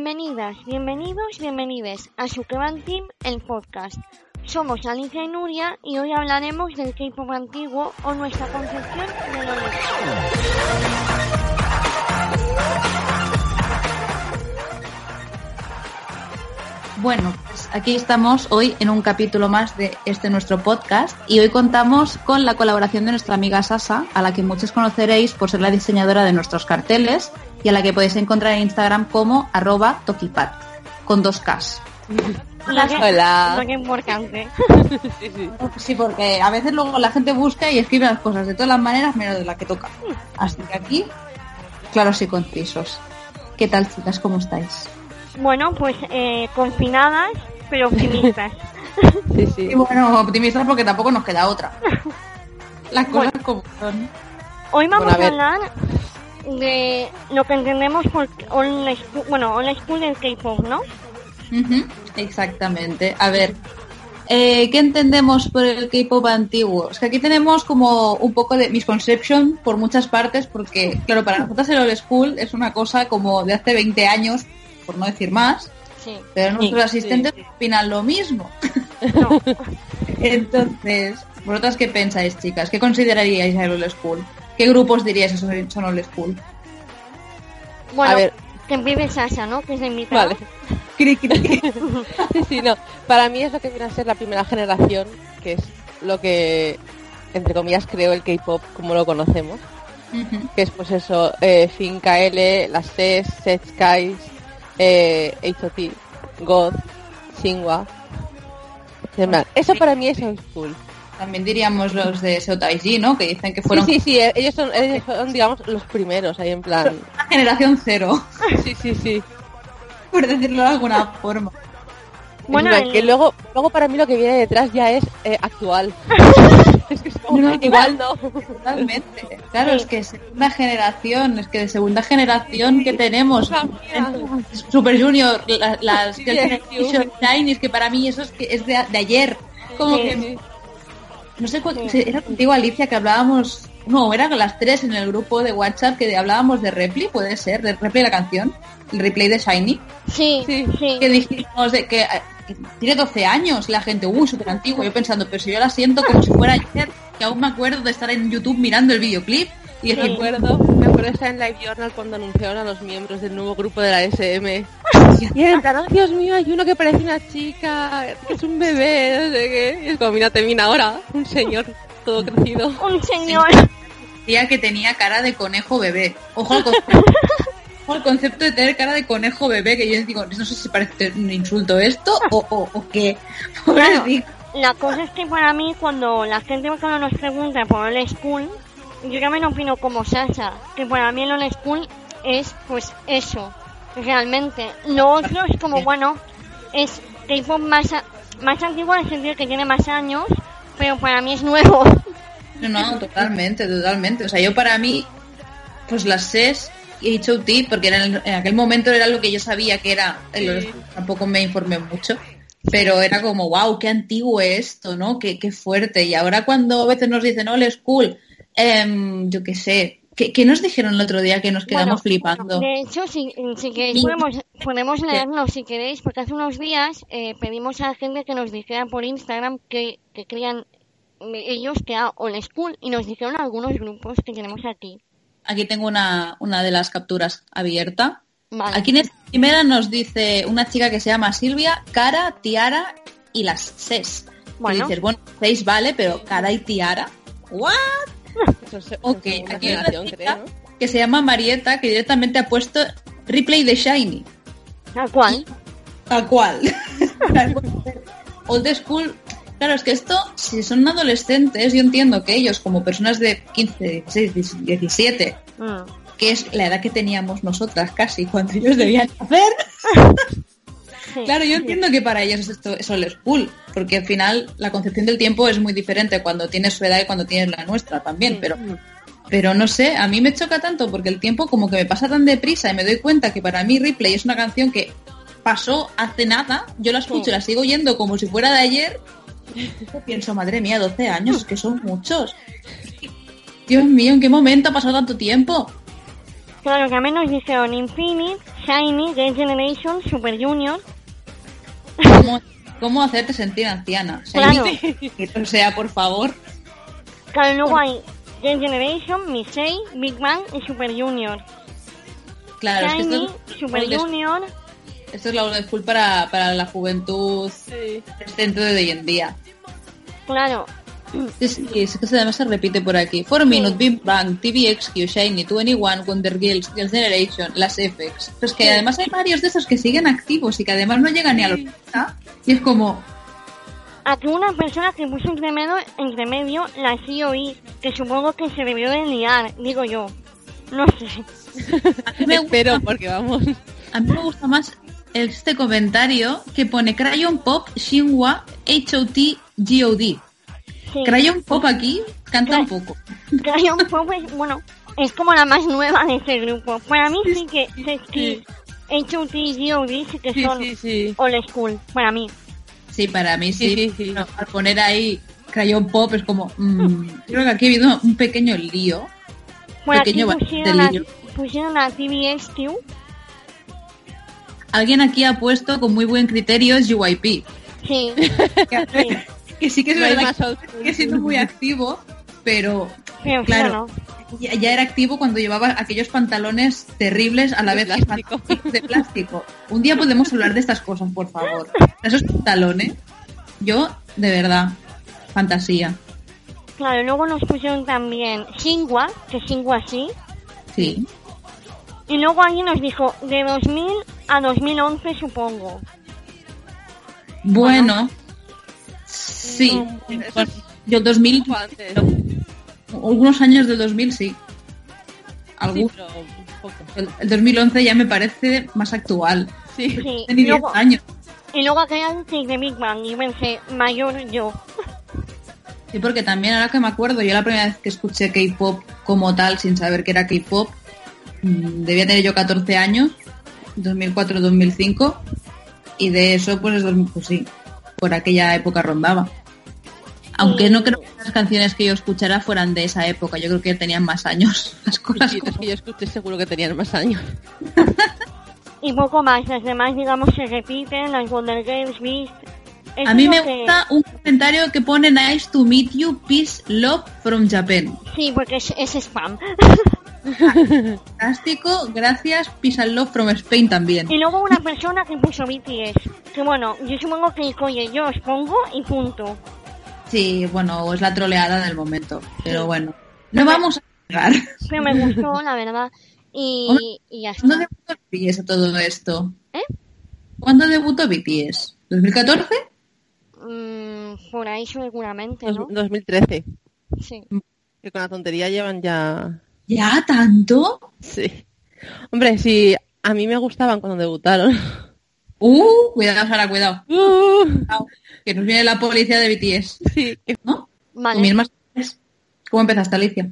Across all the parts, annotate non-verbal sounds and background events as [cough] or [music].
Bienvenidas, bienvenidos, bienvenides a Sukeban Team, el podcast. Somos Alicia y Nuria y hoy hablaremos del K-pop antiguo o nuestra concepción de lo Bueno, pues aquí estamos hoy en un capítulo más de este nuestro podcast y hoy contamos con la colaboración de nuestra amiga Sasa, a la que muchos conoceréis por ser la diseñadora de nuestros carteles y a la que podéis encontrar en Instagram como arroba tokipat, con dos Ks. Hola. Importante. [laughs] sí, sí. sí, porque a veces luego la gente busca y escribe las cosas de todas las maneras menos de la que toca. Así que aquí, claros y concisos. ¿Qué tal, chicas? ¿Cómo estáis? Bueno, pues eh, confinadas, pero optimistas. [laughs] sí, sí. Y bueno, optimistas porque tampoco nos queda otra. [laughs] Las cosas como son. Hoy vamos a, hablar de lo que entendemos por on school, bueno, on school del K-pop, ¿no? exactamente. A ver, eh, ¿qué entendemos por el K-pop antiguo? Es que aquí tenemos como un poco de misconception por muchas partes, porque, claro, para nosotros el old school es una cosa como de hace 20 años, por no decir más, pero nuestros asistentes opinan lo mismo. [laughs] Entonces, ¿vosotras qué pensáis, chicas? ¿Qué consideraríais el old school? ¿Qué grupos dirías que son, son old school? Bueno, a ver. que vive Sasha, ¿no? Que es de mi Vale. [laughs] [laughs] sí, sí, no. Para mí es lo que viene a ser la primera generación, que es lo que, entre comillas, creó el K-pop como lo conocemos. Que es pues eso, eh, L, las Cs, Set Skies, eh, H.O.T., God, Xinhua. Eso para mí es old school. También diríamos los de Seotaiji, ¿no? Que dicen que fueron... Sí, sí, sí, ellos son, ellos son, digamos, los primeros ahí en plan... [laughs] La generación cero. Sí, sí, sí. Por decirlo de alguna forma. Bueno, que luego, luego para mí lo que viene detrás ya es eh, actual. [laughs] es que es igual no. Totalmente. Claro, es que segunda generación, es que de segunda generación que tenemos. Super Junior, las, las Chinese, que para mí eso es, que es de, de ayer. Como que no sé cuál, era contigo Alicia que hablábamos, no, eran las tres en el grupo de WhatsApp que hablábamos de Replay, puede ser, de Replay la canción, el replay de Shiny. Sí, sí. Que dijimos de que, tiene 12 años la gente, uy, súper antiguo, yo pensando, pero si yo la siento como si fuera ayer, que aún me acuerdo de estar en YouTube mirando el videoclip. Y me acuerdo, me acuerdo estar en Live Journal cuando anunciaron a los miembros del nuevo grupo de la SM. [laughs] Y oh, Dios mío, hay uno que parece una chica, que es un bebé, no sé qué. Y es como, mira, te vine ahora, un señor todo crecido. [laughs] Un señor. Decía que tenía cara de conejo bebé. Ojo al concepto. [laughs] Ojo al concepto de tener cara de conejo bebé, que yo digo, no sé si parece un insulto esto o, o, o qué. la cosa es que para mí, cuando la gente cuando nos pregunta por el school, yo también opino como Sasha, que para mí el old school es pues eso, realmente. Lo otro es como, bueno, es tipo más, más antiguo en el sentido que tiene más años, pero para mí es nuevo. No, no, totalmente, totalmente. O sea, yo para mí, pues las SES y HOT, porque en, en, aquel momento era lo que yo sabía que era, tampoco me informé mucho, pero era como, wow, qué antiguo es esto, ¿no? Qué, qué fuerte. Y ahora cuando a veces nos dicen, no, es cool, em, yo qué sé, ¿Qué, nos dijeron el otro día que nos quedamos flipando? de hecho, si, si queréis, podemos, leernos si queréis, porque hace unos días eh, pedimos a la gente que nos dijera por Instagram que, que creían ellos que era Old School y nos dijeron algunos grupos que tenemos aquí. Aquí tengo una, una de las capturas abierta. Aquí en esta primera nos dice una chica que se llama Silvia, Cara, Tiara y las SES. Bueno. Y dices, bueno, seis vale, pero Cara y Tiara. ¿What? Ok, aquí hay una que se llama Marieta que directamente ha puesto replay de Shiny. ¿A cuál? ¿A cuál? Old School. Claro, es que esto, si son adolescentes, yo entiendo que ellos, como personas de 15, 16, 17, que es la edad que teníamos nosotras casi cuando ellos debían hacer. [laughs] Claro, yo entiendo que para ellos esto es old school, porque al final la concepción del tiempo es muy diferente cuando tienes su edad y cuando tienes la nuestra también, pero pero no sé, a mí me choca tanto porque el tiempo como que me pasa tan deprisa y me doy cuenta que para mí Ripley es una canción que pasó hace nada, yo la escucho y la sigo oyendo como si fuera de ayer. pienso, madre mía, 12 años, que son muchos. Dios mío, ¿en qué momento ha pasado tanto tiempo? Claro, que a menos dijeron Infinite, Shiny, Game Generation, Super Junior. ¿Cómo, hacerte sentir anciana? Claro. o sea, por favor. Claro, luego hay Game Generation, Misei, Big Bang y Super Junior. Claro, Shiny, es que esto es Super Junior. Esto es la old school para, para la juventud Sí. centro de hoy en día. Claro, Sí, sí, es que además se repite por aquí. 4 Minute, Big Bang, TVXQ, Shiny, 21, Wonder Girls, Girls Generation, las FX. Pero es que además hay varios de esos que siguen activos y que además no llegan ni a los 30. Y es como, aquí una persona que puso entre medio, entre medio la COI, que supongo que se debió de liar, digo yo. No sé. me [laughs] Espero, gusta, porque vamos. [laughs] a mí me gusta más este comentario que pone Crayon Pop, Shinwa, HOT, GOD. Sí. Crayon Pop aquí canta un poco. Crayon Pop es, bueno, es como la más nueva de este grupo. Para mí sí que Sexy, HOT y GOD sí que Sí, son sí, sí. old school, para mí. Sí, para mí sí. Sí, sí, sí. Al poner ahí Crayon Pop es como... mm, creo que aquí ha habido un pequeño lío. Bueno, aquí Pequeño pusieron a, lío. pusieron a TVS, tío. Alguien aquí ha puesto con muy buen criterio es UYP. Sí, Que, [laughs] sí. Que sí que es No verdad que siendo muy activo, pero Pero Claro. ya, ya era activo cuando llevaba aquellos pantalones terribles a la De vez plástico. de plástico. Un día podemos hablar de estas cosas, por favor. Esos pantalones, yo, de verdad, fantasía. claro, luego nos pusieron también Singwa, que Singwa sí. Sí. Y luego alguien nos dijo de 2000 a 2011, supongo. Bueno, sí. No, eso Bueno, es yo 2000, un poco antes. algunos años del 2000 sí. Sí, pero un poco. El, el 2011 ya me parece más actual. Sí. Sí, Tenía y 10 luego, años. y luego aquella de Big Bang, y pensé, mayor yo. Sí, porque también ahora que me acuerdo, yo la primera vez que escuché K-pop como tal, sin saber que era K-pop, mm, debía tener yo 14 años, 2004-2005, y de eso, pues, pues sí, por aquella época rondaba. Aunque no creo que las canciones que yo escuchara fueran de esa época, yo creo que tenían más años [laughs] las cosas. Sí, como- es que yo escuché seguro que tenían más años. [laughs] Y poco más, las demás, digamos, se repiten, las Wonder Girls, Beast. A mí me que- gusta un comentario que pone Nice to meet you, peace, love from Japan. Sí, porque es, es spam. [laughs] Fantástico, gracias, peace and love from Spain también. Y luego una persona que puso BTS. Que bueno, yo supongo que, oye, yo os pongo y punto. Sí, bueno, es la troleada del momento, pero bueno, no vamos a llegar. Pero me gustó, la verdad. Y, y ya ¿Cuándo está. debutó BTS a todo esto? ¿Eh? ¿Cuándo debutó BTS? ¿2014? Mm, por ahí seguramente, ¿no? 2013. Sí. Que con la tontería llevan ya. ¿Ya tanto? Sí. Hombre, sí, a mí me gustaban cuando debutaron. Uh, cuidado, Sara, cuidado. Uh, Cuidado, Que nos viene la policía de BTS, sí, ¿Cómo empezaste, Alicia?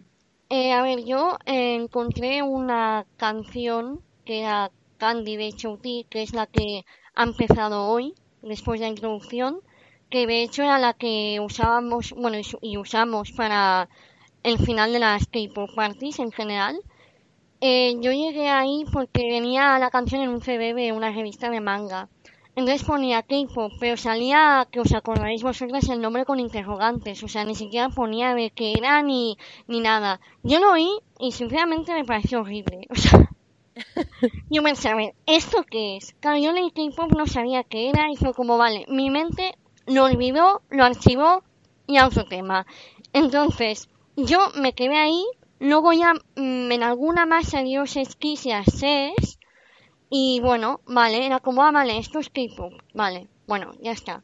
Eh, a ver, yo eh, encontré una canción que era Candy de Chouti, que es la que ha empezado hoy, después de la introducción, que de hecho era la que usábamos, bueno, y usamos para el final de las K-pop parties en general. Eh, yo llegué ahí porque venía la canción en un CD de una revista de manga. Entonces ponía K-pop, pero salía, que os acordaréis vosotras, el nombre con interrogantes. O sea, ni siquiera ponía de qué era ni, ni nada. Yo lo oí y sinceramente me pareció horrible. [laughs] O sea, yo pensé, a ver, ¿esto qué es? Claro, yo leí K-pop, no sabía qué era y fue como, vale, mi mente lo olvidó, lo archivó y a otro tema. Entonces, yo me quedé ahí, luego ya mm, en alguna más salió y Access y bueno, vale, era como, ah, vale, esto es K-pop, vale, bueno, ya está.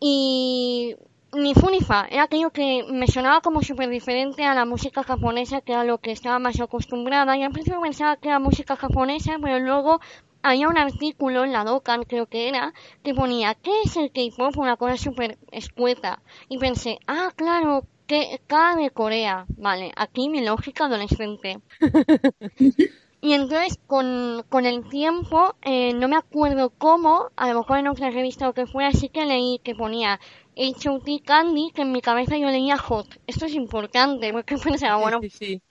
Y ni fu ni fa, era aquello que me sonaba como súper diferente a la música japonesa, que era lo que estaba más acostumbrada. Y al principio pensaba que era música japonesa, pero luego había un artículo en la Dokkan, creo que era, que ponía, ¿qué es el K-pop? Una cosa súper escueta. Y pensé, ah, claro, que K de Corea. Vale, aquí mi lógica adolescente. [laughs] Y entonces, con, con el tiempo, eh, no me acuerdo cómo, a lo mejor en otra revista o que fuera, sí que leí que ponía H.O.T. Candy, que en mi cabeza yo leía Hot. Esto es importante, porque [laughs] pensaba, bueno...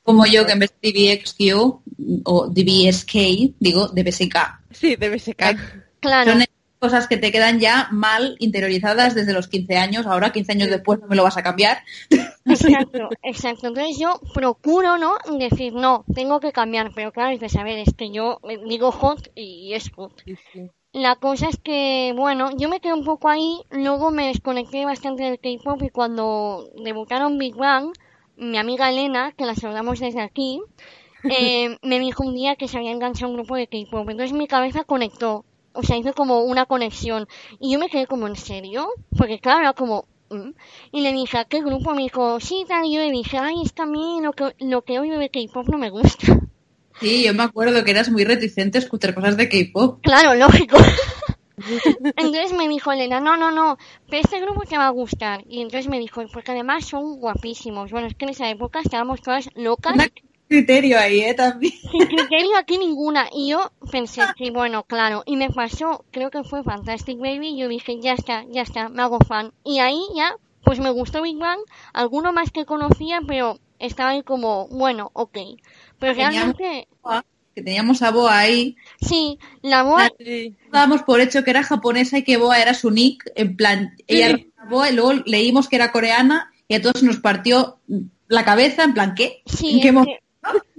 Como yo, que en vez de DBXQ o DBSK, digo DBSK. Sí, DBSK. Claro cosas que te quedan ya mal interiorizadas desde los 15 años, ahora 15 años después no me lo vas a cambiar. [laughs] Exacto, exacto. Entonces yo procuro, ¿no? Decir, no, tengo que cambiar, pero claro, dices, a ver, es que yo digo hot y es hot. La cosa es que, bueno, yo me quedé un poco ahí, luego me desconecté bastante del K-pop y cuando debutaron Big Bang, mi amiga Elena, que la saludamos desde aquí, [laughs] eh, me dijo un día que se había enganchado un grupo de K-pop. Entonces mi cabeza conectó o sea, hizo como una conexión. Y yo me quedé como, ¿en serio? Porque claro, era como... Mm". Y le dije, ¿a qué grupo? Me dijo, sí, tal. Y yo le dije, ay, es que a mí lo que, lo que oigo de K-pop no me gusta. [laughs] Sí, yo me acuerdo que eras muy reticente a escuchar cosas de K-pop. Claro, lógico. [laughs] entonces me dijo Elena, no, no, no, pero este grupo te va a gustar. Y entonces me dijo, porque además son guapísimos. Bueno, es que en esa época estábamos todas locas criterio ahí, ¿eh? También. [laughs] Sin criterio aquí ninguna. Y yo pensé, sí, bueno, claro. Y me pasó, creo que fue Fantastic Baby. Y yo dije, ya está, ya está, me hago fan. Y ahí ya, pues me gustó Big Bang. Alguno más que conocía, pero estaba ahí como, bueno, ok. Pero realmente... Que teníamos a Boa ahí. Sí, la Boa... Dábamos por hecho que era japonesa y que Boa era su nick. En plan, ella era Boa y luego leímos que era coreana y a todos nos partió la cabeza, en plan, ¿qué? Sí,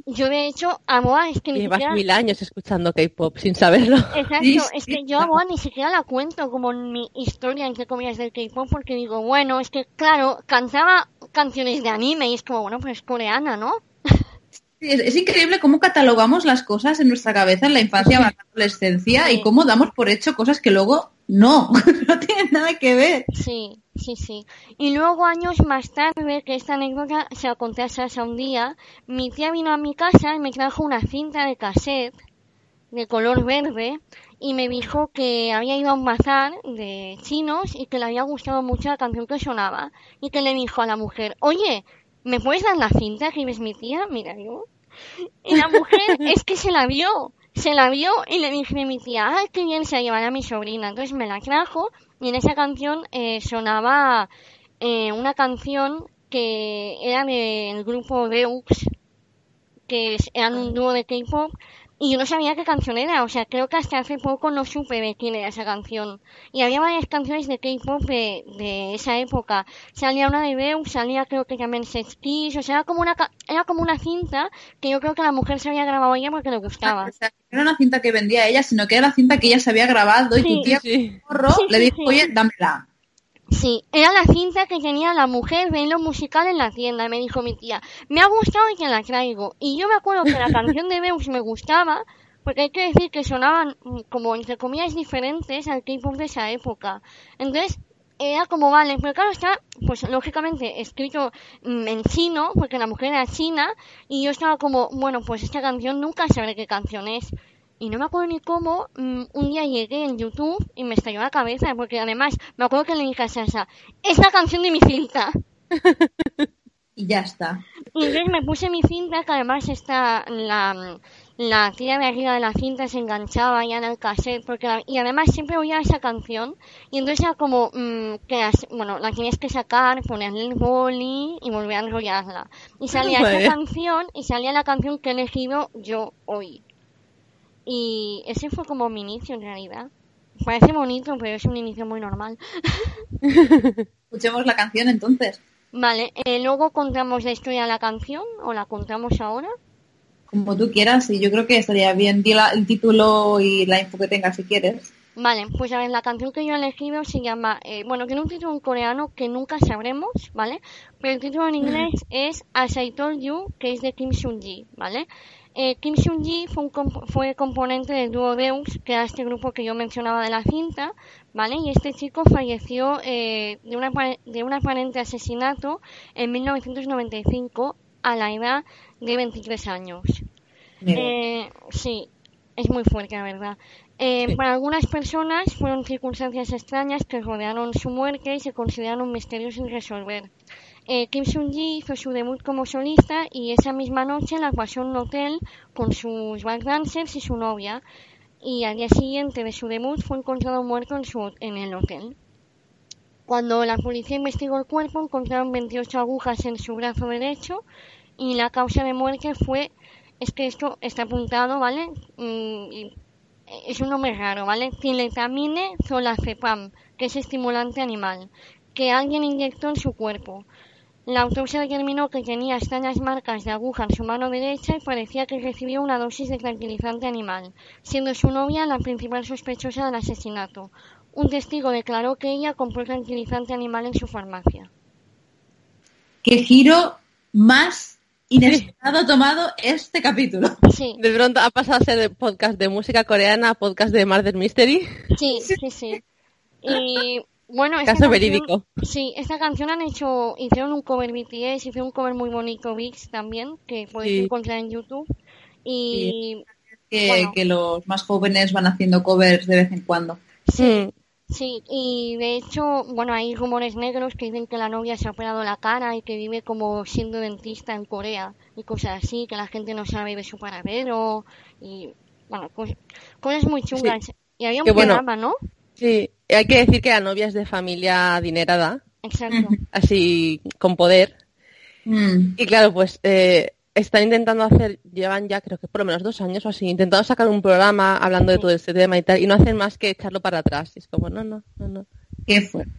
yo de hecho a Moa es que ni Llevas mil años escuchando K-pop sin saberlo. [laughs] Exacto, es que yo a Moa ni siquiera la cuento como en mi historia, entre comillas, del K-pop, porque digo, bueno, es que claro, cantaba canciones de anime y es como, bueno, pues es coreana, ¿no? Es, increíble cómo catalogamos las cosas en nuestra cabeza en la infancia, en la adolescencia y cómo damos por hecho cosas que luego no, [laughs] no tienen nada que ver. Sí, sí, sí. Y luego años más tarde, que esta anécdota se la conté a Sasha un día, mi tía vino a mi casa y me trajo una cinta de cassette de color verde y me dijo que había ido a un bazar de chinos y que le había gustado mucho la canción que sonaba y que le dijo a la mujer, oye, ¿me puedes dar la cinta que ves mi tía? Mira yo. Y la mujer [laughs] es que se la vio, se la vio y le dije a mi tía, ay, qué bien se llevará a mi sobrina. Entonces me la trajo y en esa canción eh, sonaba eh, una canción que era del grupo Deux, que eran un dúo de K-pop, y yo no sabía qué canción era, o sea, creo que hasta hace poco no supe de quién era esa canción. Y había varias canciones de K-pop de, de, esa época. Salía una de Beau, salía creo que también Sex Kiss, o sea, era como una era como una cinta que yo creo que la mujer se había grabado ella porque le gustaba. O sea, no era una cinta que vendía ella, sino que era la cinta que ella se había grabado y tu tía le dijo, oye, dámela. Sí, era la cinta que tenía la mujer de lo musical en la tienda, me dijo mi tía. Me ha gustado y que la traigo. Y yo me acuerdo que la [laughs] canción de Beus me gustaba, porque hay que decir que sonaban mm, como entre comillas diferentes al K-pop de esa época. Entonces, era como vale, pero claro está, pues lógicamente escrito mm, en chino, porque la mujer era china, y yo estaba como, bueno, pues esta canción nunca sabré qué canción es y no me acuerdo ni cómo, mm, un día llegué en YouTube y me estalló la cabeza, porque además me acuerdo que le dije a Sasa, es la canción de mi cinta. [laughs] y ya está. Y entonces me puse mi cinta, que además está la, la tira de arriba de la cinta se enganchaba ya en el cassette, porque y además siempre oía esa canción, y entonces era como mm, que, bueno, la tienes que sacar, ponerle el boli y volver a enrollarla. Y salía [laughs] esa canción, y salía la canción que he elegido yo hoy. Y ese fue como mi inicio en realidad. Parece bonito, pero es un inicio muy normal. [laughs] Escuchemos la canción entonces. Vale, eh, luego contamos la historia de la canción o la contamos ahora. Como tú quieras, y yo creo que estaría bien. Di el título y la info que tengas si quieres. Vale, pues a ver, la canción que yo he elegido se llama, eh, bueno, tiene un título en coreano que nunca sabremos, ¿vale? Pero el título en inglés [laughs] es As I Told You, que es de Kim Seung-ji, ¿vale? Eh, Kim Seung-ji fue, fue, componente del dúo Deus, que era este grupo que yo mencionaba de la cinta, ¿vale? Y este chico falleció eh, de, una, de un aparente asesinato en 1995 a la edad de 23 años. Eh, sí, es muy fuerte, la verdad. Para algunas personas fueron circunstancias extrañas que rodearon su muerte y se consideran un misterio sin resolver. Eh, Kim Seung-ji hizo su debut como solista y esa misma noche la pasó en un hotel con sus backdancers y su novia. Y al día siguiente de su debut fue encontrado muerto en, su, en el hotel. Cuando la policía investigó el cuerpo, encontraron 28 agujas en su brazo derecho y la causa de muerte fue, es que esto está apuntado, ¿vale? Mm, es un nombre raro, ¿vale? Filetamine zolazepam, que es estimulante animal, que alguien inyectó en su cuerpo. La autopsia determinó que tenía extrañas marcas de aguja en su mano derecha y parecía que recibió una dosis de tranquilizante animal, siendo su novia la principal sospechosa del asesinato. Un testigo declaró que ella compró tranquilizante animal en su farmacia. ¿Qué giro más inesperado tomado este capítulo? Sí. De pronto ha pasado a ser de podcast de música coreana a podcast de Murder Mystery. Sí, [laughs] sí, sí. Y bueno, esta Caso verídico. Sí, esta canción han hecho, hicieron un cover BTS, hicieron un cover muy bonito VIX también, que podéis encontrar en YouTube. Y que, los más jóvenes van haciendo covers de vez en cuando. Sí, sí, y de hecho, bueno, hay rumores negros que dicen que la novia se ha operado la cara y que vive como siendo dentista en Corea y cosas así, que la gente no sabe de su paradero y, bueno, cosas muy chungas. Y había un programa, ¿no? Sí, hay que decir que la novia es de familia adinerada. Exacto. [laughs] Así, con poder. Mm. Y claro, pues eh, están intentando hacer, llevan ya creo que por lo menos dos años o así, intentando sacar un programa hablando de todo este tema y tal, y no hacen más que echarlo para atrás. Y es como, no, no, no, no.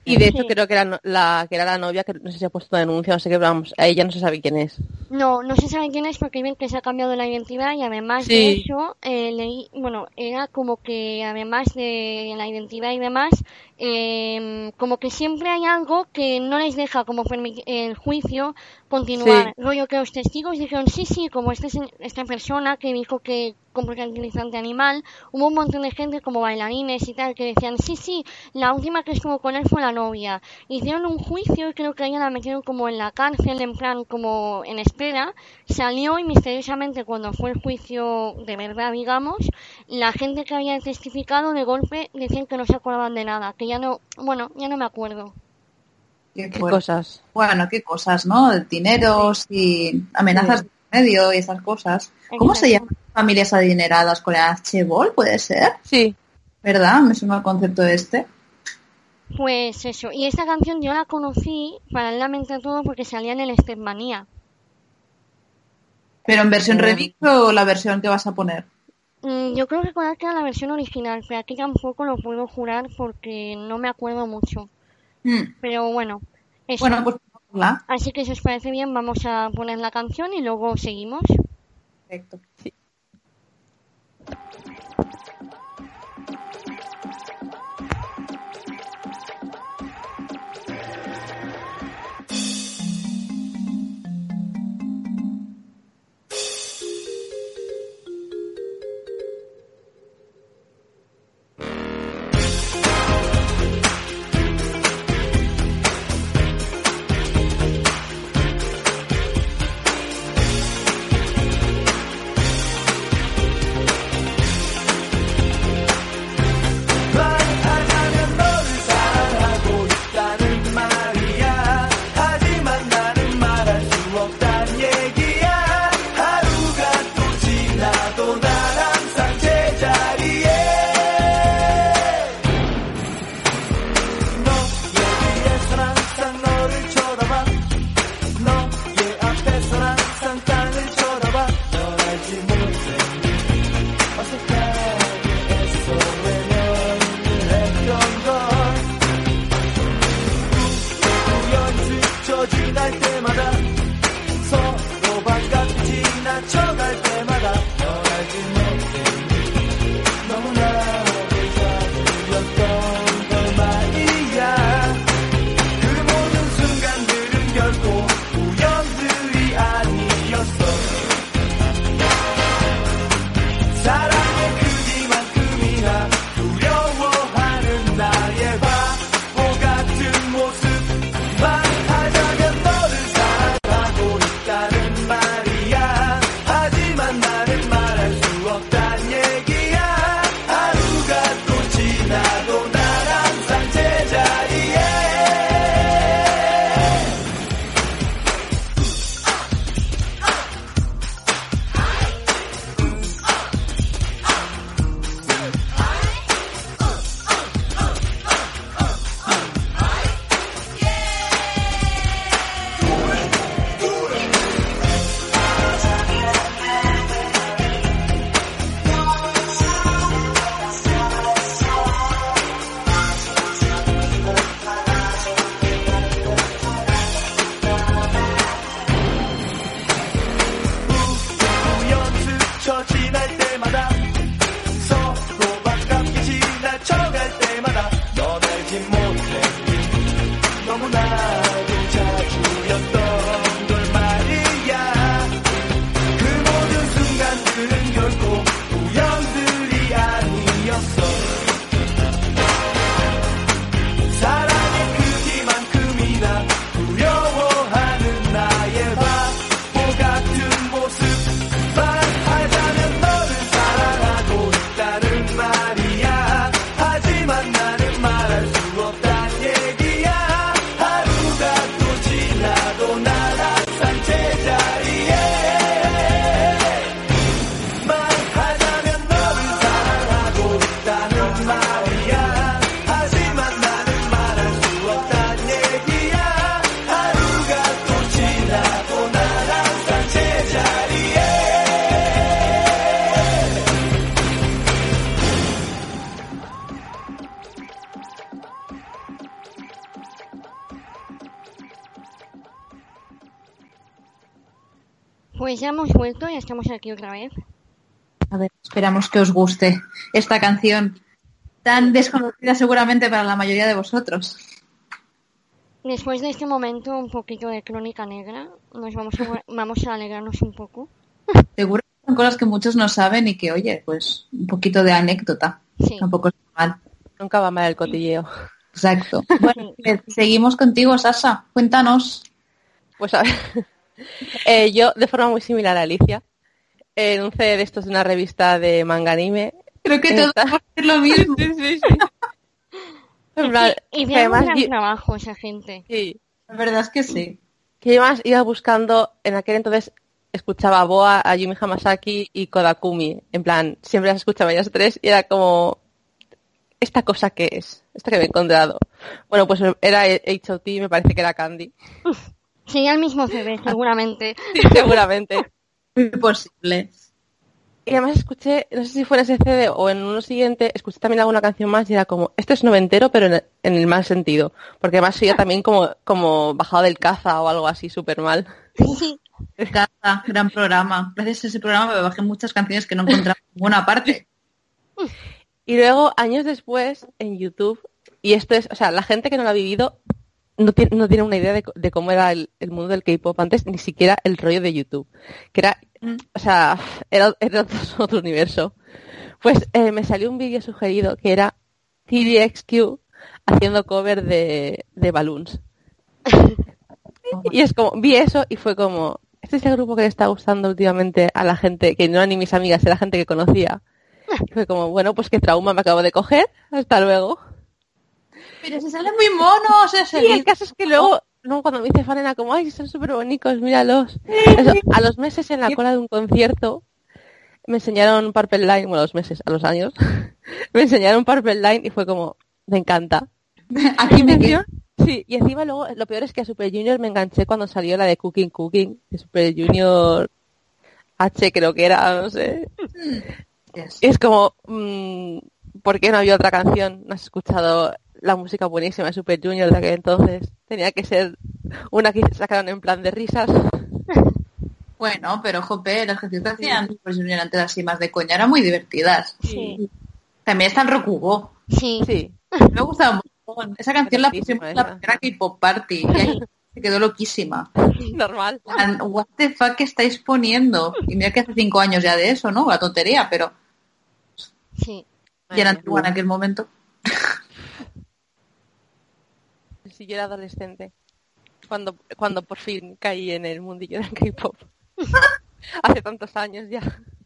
Y de hecho creo que era la, que era la novia, que no sé si ha puesto denuncia, no sé qué, vamos, a ella no se sabe quién es. No, no se sabe quién es porque ven que se ha cambiado la identidad y además de eso, eh, leí, bueno, era como que además de la identidad y demás, eh, como que siempre hay algo que no les deja como el juicio continuar. Rollo que los testigos dijeron, sí, sí, como este, esta persona que dijo que compró tranquilizante animal, hubo un montón de gente como bailarines y tal que decían, sí, sí, la última que estuvo con él fue la novia. Hicieron un juicio y creo que ella la metieron como en la cárcel, en plan como en espera. Salió y misteriosamente cuando fue el juicio de verdad, digamos, la gente que había testificado de golpe decían que no se acordaban de nada, que ya no, bueno, ya no me acuerdo. ¿Qué, cosas? Bueno, qué cosas, ¿no? Dineros y amenazas de medio y esas cosas. ¿Cómo se llaman familias adineradas con el Chebol? ¿Puede ser? Sí. ¿Verdad? Me suena el concepto este. Pues eso. Y esta canción yo la conocí paralelamente a todo porque salía en el Stepmania. ¿Pero en versión remix o la versión que vas a poner? Mm, yo creo que que era la versión original, pero aquí tampoco lo puedo jurar porque no me acuerdo mucho. Mm. Pero bueno, eso. Bueno, pues Así que si os parece bien, vamos a poner la canción y luego seguimos. Perfecto. Estamos aquí otra vez. A ver, esperamos que os guste esta canción tan desconocida seguramente para la mayoría de vosotros. Después de este momento un poquito de crónica negra, nos vamos a, vamos a alegrarnos un poco. [laughs] Seguro que son cosas que muchos no saben y que, oye, pues un poquito de anécdota. Sí. Tampoco es mal. Nunca va mal el cotilleo. Exacto. [laughs] Bueno, seguimos contigo, Sasa. Cuéntanos. Pues a ver, [laughs] eh, yo de forma muy similar a Alicia, en un CD de estos de una revista de manga anime. Creo que todos vamos a hacer lo mismo. [laughs] sí, sí, sí. y tiene un trabajo esa gente. Sí. La verdad es que sí. Que además iba buscando, en aquel entonces escuchaba a Boa, a Yumi Hamasaki y Kodakumi. En plan, siempre las escuchaba ellas tres y era como, ¿esta cosa qué es? Esta que me he encontrado. Bueno, pues era H.O.T. me parece que era Candy. Sería el mismo CD, seguramente. [laughs] Sí, seguramente. Muy posible. Y además escuché, no sé si fue en ese CD o en uno siguiente, escuché también alguna canción más y era como, esto es noventero, pero en el, mal sentido. Porque además sería también como, como bajado del caza o algo así súper mal. Sí. [laughs] Caza, gran programa. Gracias a ese programa me bajé muchas canciones que no encontraba en ninguna parte. Y luego, años después, en YouTube, y esto es, o sea, la gente que no lo ha vivido no tiene, no tiene una idea de, cómo era el, mundo del K-pop antes, ni siquiera el rollo de YouTube. Que era, mm. o sea, era, [laughs] otro, universo. Pues eh, me salió un vídeo sugerido que era TVXQ haciendo cover de, de Balloons. [laughs] y es como, vi eso y fue como, este es el grupo que le está gustando últimamente a la gente, que no eran ni mis amigas, era gente que conocía. [laughs] Fue como, bueno, pues qué trauma me acabo de coger. Hasta luego. Pero se salen muy monos. Sí, el caso es que luego, no, cuando me dice Farena, como, ay, son súper bonitos, míralos. a los meses en la cola de un concierto, me enseñaron Purple Line, bueno, a los meses, a los años, [laughs] me enseñaron Purple Line y fue como, me encanta. [laughs] Aquí me quedo. Sí, y encima luego, lo peor es que a Super Junior me enganché cuando salió la de Cooking Cooking, de Super Junior H creo que era, no sé. Mm. Es como, mm, ¿por qué no había otra canción? No has escuchado la música buenísima de Super Junior de aquel entonces. Tenía que ser una que sacaron en plan de risas. [laughs] Bueno, pero jope, las canciones que hacían Super Junior antes así más de coña eran muy divertidas. Sí. También está en Rokugo. Sí. sí. Me gustaba mucho. Esa canción la pusimos en la primera K-pop party. Y ahí [laughs] se quedó loquísima. Normal. What the fuck estáis poniendo? Y mira que hace cinco años ya de eso, ¿no? La tontería, pero Sí. Y era antigua en aquel momento. Si yo era adolescente. Cuando, cuando por fin caí en el mundillo del K-pop. [laughs] hace tantos años ya.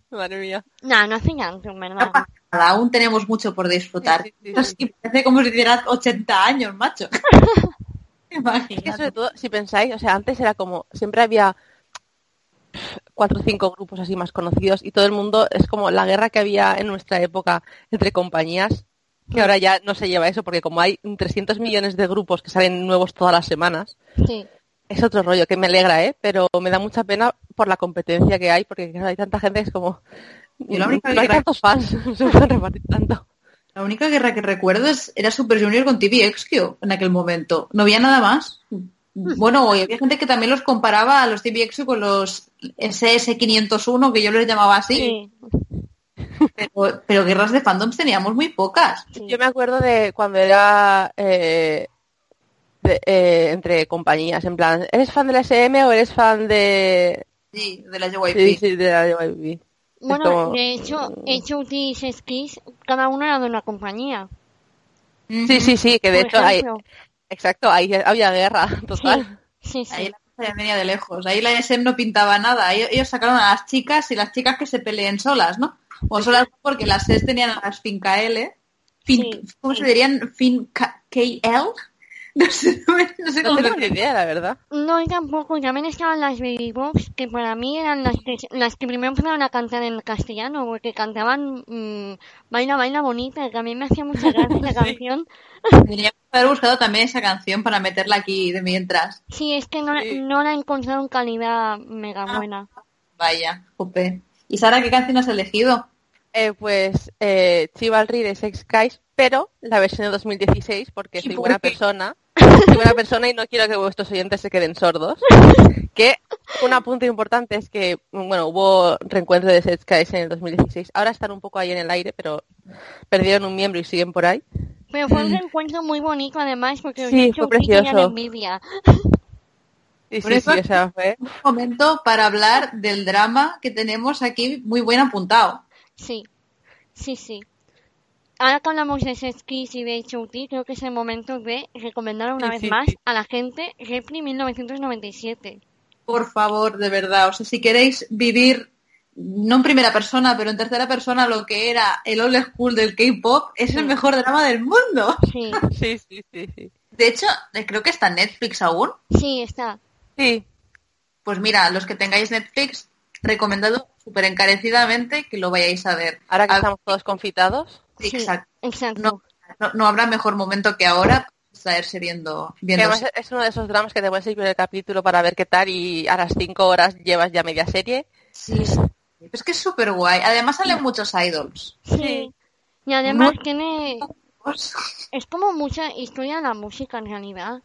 Madre mía. No, no hace tanto, verdad. aún tenemos mucho por disfrutar. parece como si tuvieras 80 años, macho. [laughs] [laughs] Es que sobre todo, si pensáis, o sea, antes era como, siempre había cuatro o cinco grupos así más conocidos y todo el mundo es como la guerra que había en nuestra época entre compañías, que ahora ya no se lleva eso porque como hay 300 millones de grupos que salen nuevos todas las semanas, es otro rollo que me alegra, ¿eh? Pero me da mucha pena por la competencia que hay porque hay tanta gente que es como... la única no hay tantos fans, [laughs] se pueden repartir tanto. La única guerra que recuerdo es, era Super Junior con TVXQ en aquel momento. No había nada más. Bueno, había gente que también los comparaba a los TVX con los SS501, que yo los llamaba así. Pero, guerras de fandoms teníamos muy pocas. Yo me acuerdo de cuando era eh, eh, entre compañías, en plan, ¿eres fan de la SM o eres fan de... Sí, de la JYP. Sí, de la JYP. Bueno, de hecho, hecho y Skis, cada uno era de una compañía. Sí, sí, sí, que de hecho hay, Exacto, ahí había guerra [laughs] total. Sí, sí. Ahí la cosa venía de lejos. Ahí la SM no pintaba nada. Ellos sacaron a las chicas y las chicas que se peleen solas, ¿no? O solas porque las SES tenían a las Fin KL. ¿Cómo se dirían? Fin KL. [laughs] No sé, no sé cómo no tengo ni idea, la verdad. No, tampoco. También estaban las Baby Box, que para mí eran las que, las que primero empezaron a cantar en castellano, porque cantaban mmm, Baila, Baila Bonita, que a mí me hacía mucha gracia [laughs] la canción. Teníamos que haber buscado también esa canción para meterla aquí de mientras. Sí, es que no, no la he encontrado en calidad mega ah, buena. vaya, jope. ¿Y Sara, qué canción has elegido? Eh, pues eh, Chivalry de Sex Guys, pero la versión de 2016, porque soy buena persona buena persona y no quiero que vuestros oyentes se queden sordos. Que un apunte importante es que, bueno, hubo reencuentro de Set Skies en el 2016. Ahora están un poco ahí en el aire, pero perdieron un miembro y siguen por ahí. Pero fue un reencuentro muy bonito además porque sí, fue precioso. envidia. Sí, sí, sí, o sea, fue... Un momento para hablar del drama que tenemos aquí muy buen apuntado. Sí, sí, sí. Ahora que hablamos de Skis y de HOT, creo que es el momento de recomendar una vez más a la gente Repli 1997. Por favor, de verdad, o sea, si queréis vivir no en primera persona, pero en tercera persona lo que era el old school del K-pop, es el mejor drama del mundo. [laughs] Sí. sí, sí, sí, De hecho, creo que está en Netflix aún. Sí, está. Sí. Pues mira, los que tengáis Netflix, recomendado súper encarecidamente que lo vayáis a ver. Ahora que estamos todos confitados. Sí, exacto. exacto. No, habrá mejor momento que ahora estarse viendo. viendo es uno de esos dramas que te puedes ir el capítulo para ver qué tal y a las cinco horas llevas ya media serie. Sí, sí. Es que es súper guay. Además salen muchos idols. Sí. Y además tiene... Es como mucha historia de la música en realidad.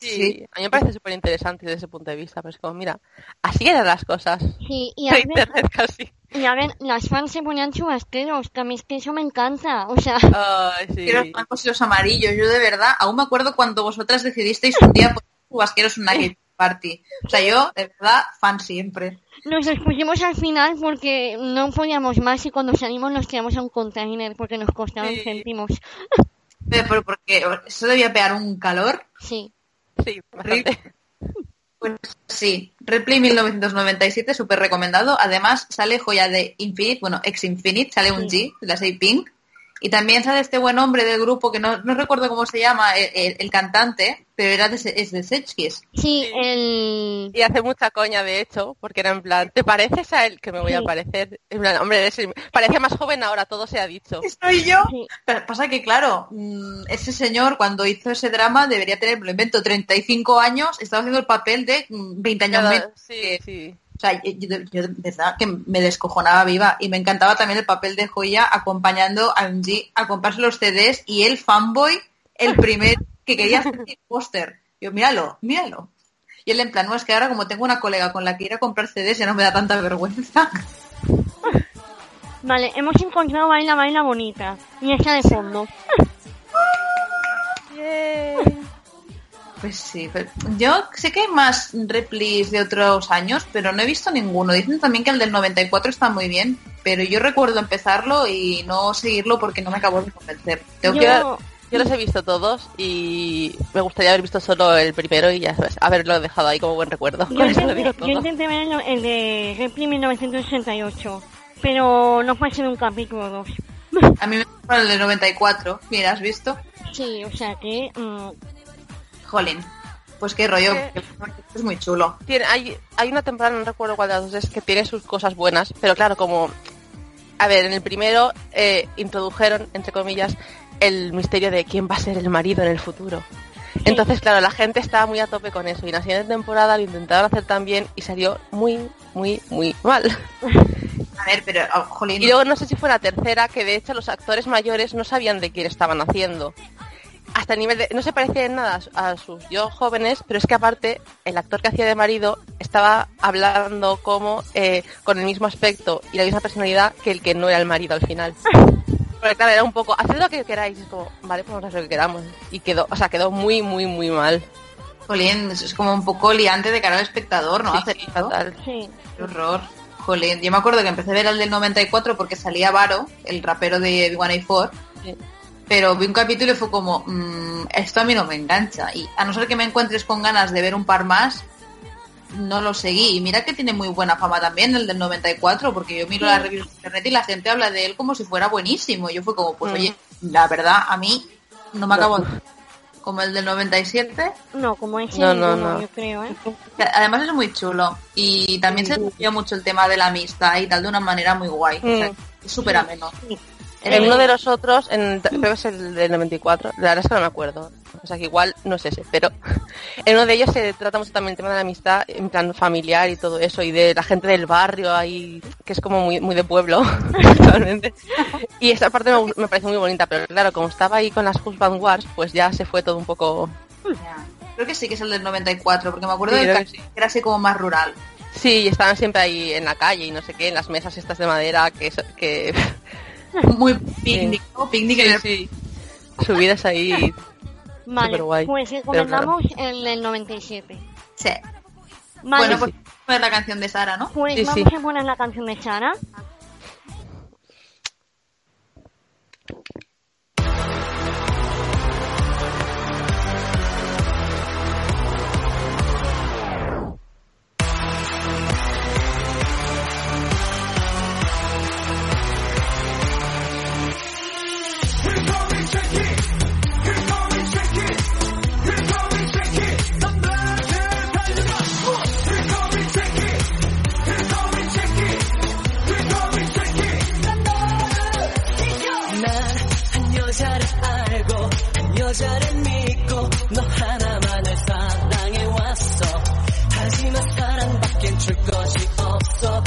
Sí, a mí me parece súper interesante desde ese punto de vista, pero es como, mira, así eran las cosas. Sí, y [laughs] a ver, internet casi. Y a ver, las fans se ponían chubasqueros, que a mí es que eso me encanta, o sea... Ay, sí. los blancos y los amarillos, yo de verdad, aún me acuerdo cuando vosotras decidisteis un día poner chubasqueros en una party. O sea, yo, de verdad, fan siempre. Nos expusimos al final porque no podíamos más y cuando salimos nos tiramos a un container porque nos costaban céntimos. Pero porque eso debía pegar un calor. Sí. Sí, bastante. Pues sí, Replay 1997, súper recomendado. Además, sale joya de Infinite, bueno, ex Infinite, sale un G, la 6 Pink. Y también sale este buen hombre del grupo, que no, no recuerdo cómo se llama, el, cantante, pero era de, es de Sechkis. Sí, el... Y hace mucha coña, de hecho, porque era en plan, ¿te pareces a él? Que me voy a parecer. En plan, hombre, parece más joven ahora, todo se ha dicho. [laughs] Soy yo. Pero pasa que, claro, mm, ese señor cuando hizo ese drama debería tener, lo invento, 35 años, estaba haciendo el papel de 20 mm, años menos. Sí, sí. O sea, yo, de verdad que me descojonaba viva y me encantaba también el papel de Joya acompañando a MG a comprarse los CDs y el fanboy, el primer que quería hacer el [laughs] póster. Yo, míralo, míralo. Y él en plan, no, es que ahora como tengo una colega con la que ir a comprar CDs ya no me da tanta vergüenza. [laughs] Vale, hemos encontrado Baila Baila Bonita y esa de fondo. [laughs] Pues sí, yo sé que hay más replis de otros años, pero no he visto ninguno. Dicen también que el del 94 está muy bien, pero yo recuerdo empezarlo y no seguirlo porque no me acabó de convencer. yo... los he visto todos y me gustaría haber visto solo el primero y ya sabes, haberlo dejado ahí como buen recuerdo. Yo, [laughs] intenté, ver el, de Repli 1968, pero no fue ser un capítulo 2. A mí me gustó el de 94, mira, ¿has visto? Sí, o sea que... Mm, Jolín. Pues qué rollo, es muy chulo. Tiene, hay, hay una temporada, no recuerdo cuál de las dos es, que tiene sus cosas buenas, pero claro, como... A ver, en el primero eh, introdujeron, entre comillas, el misterio de quién va a ser el marido en el futuro. Entonces, claro, la gente estaba muy a tope con eso y en la siguiente temporada lo intentaron hacer también y salió muy, muy, muy mal. A ver, pero, oh, jolín. Y luego no sé si fue la tercera, que de hecho los actores mayores no sabían de quién estaban haciendo hasta el nivel de... No se parecía en nada a sus yo jóvenes, pero es que aparte el actor que hacía de marido estaba hablando como eh, con el mismo aspecto y la misma personalidad que el que no era el marido al final. [laughs] Porque claro, era un poco, haced lo que queráis, es como, vale, pues vamos a hacer lo que queramos. Y quedó, o sea, quedó muy, muy, muy mal. Jolín, es como un poco liante de cara al espectador, ¿no? Sí, fatal. Sí. Qué horror. Jolín, yo me acuerdo que empecé a ver el del 94 porque salía Varo, el rapero de One 4 sí pero vi un capítulo y fue como, mmm, esto a mí no me engancha. Y a no ser que me encuentres con ganas de ver un par más, no lo seguí. Y mira que tiene muy buena fama también el del 94, porque yo miro las reviews de internet y la gente habla de él como si fuera buenísimo. Y yo fue como, pues oye, la verdad, a mí no me acabo como el del 97. No, como ese no, no, no. yo creo, ¿eh? Además es muy chulo. Y también se estudia mucho el tema de la amistad y tal de una manera muy guay. O sea, mm. es súper ameno. En uno de los otros, en, creo que es el del 94, la verdad es que no me acuerdo. O sea que igual no es ese, pero [laughs] en uno de ellos se trata mucho también el tema de la amistad en plan familiar y todo eso, y de la gente del barrio ahí, que es como muy, muy de pueblo, [laughs] Y esa parte me, parece muy bonita, pero claro, como estaba ahí con las Husband Wars, pues ya se fue todo un poco Creo que sí que es el del 94, porque me acuerdo de que, era así como más rural. Sí, y estaban siempre ahí en la calle y no sé qué, en las mesas estas de madera que... que... [laughs] [laughs] Muy picnic, Picnic sí, Subidas ahí. [laughs] Vale, guay, pues recomendamos el del 97. Sí. Bueno, pues poner la canción de Sara, ¿no? Pues vamos a poner la canción de Sara. 여자를 믿고 너 하나만을 사랑해왔어. 하지만 사랑밖엔 줄 것이 없어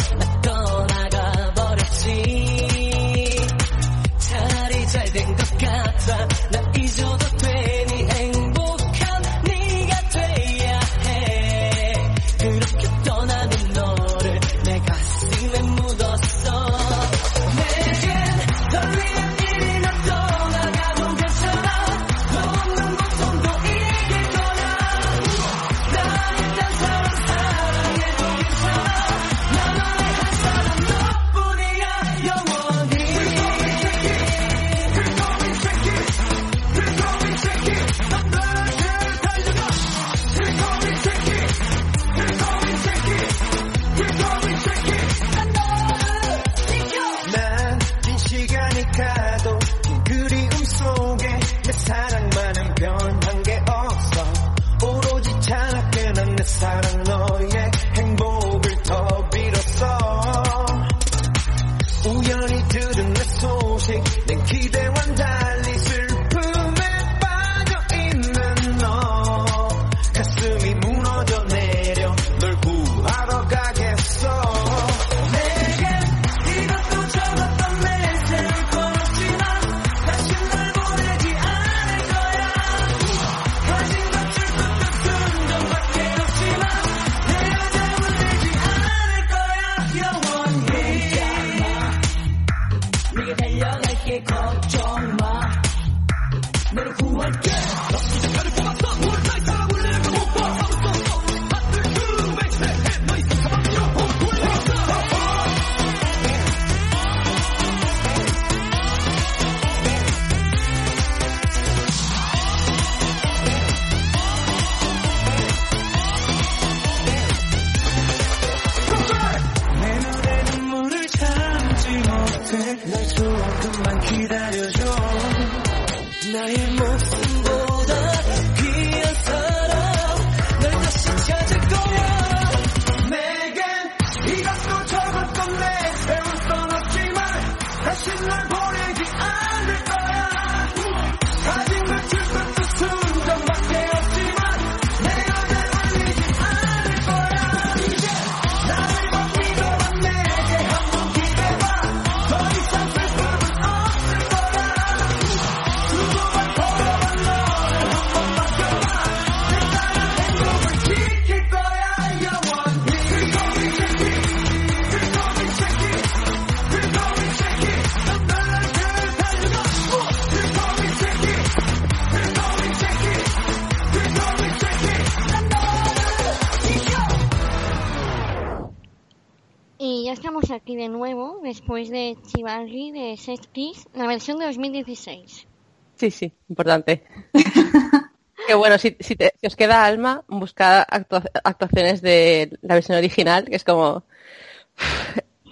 después de Chivalry de Sex Kiss, la versión de 2016. Sí, sí, importante. [laughs] que bueno, si, si, te, si, os queda alma, buscad actua actuaciones de la versión original, que es como...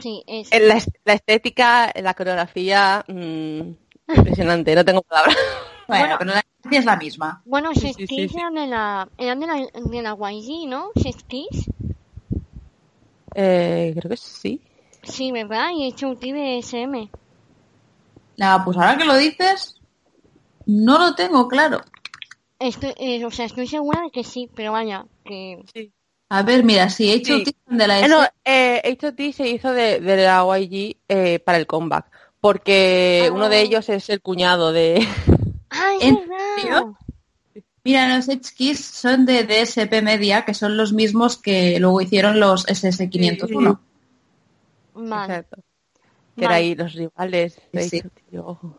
Sí, es... La, la estética, la coreografía, mmm, impresionante, no tengo palabras. [laughs] Bueno, bueno, pero la estética es la misma. Bueno, Sex sí, sí, Kiss sí, eran de la, eran de la, de la YG, ¿no? Sex Kiss. Eh, creo que sí. Sí, ¿verdad? Y he hecho un de SM. Nada, pues ahora que lo dices, no lo tengo claro. Estoy, eh, o sea, estoy segura de que sí, pero vaya, que... Sí. A ver, mira, si H.O.T. Sí. de la S... No, eh, H.O.T. se hizo de, de la YG eh, para el comeback, porque oh. uno de ellos es el cuñado de... ¡Ay, [laughs] es verdad! Mira, los H son de DSP Media, que son los mismos que luego hicieron los SS501. Vale. Que eran ahí los rivales.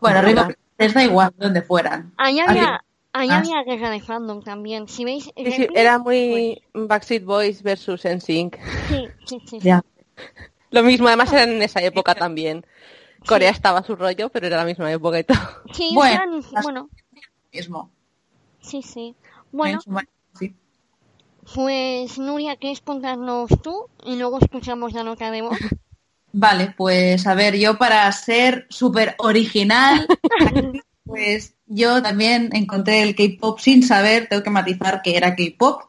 Bueno, les da igual donde fueran. Ahí había, ahí ah. había guerra de fandom también. Si veis, era muy Backstreet Boys versus NSYNC. Sí, sí, sí. Lo mismo, además era en esa época también. Corea estaba a su rollo, pero era la misma época y todo. Sí, bueno, bueno. Mismo. Sí, sí. Bueno, pues Nuria, ¿quieres contarnos tú? Y luego escuchamos la nota de voz. [laughs] Vale, pues a ver, yo para ser súper original, [laughs] pues yo también encontré el K-pop sin saber, tengo que matizar que era K-pop,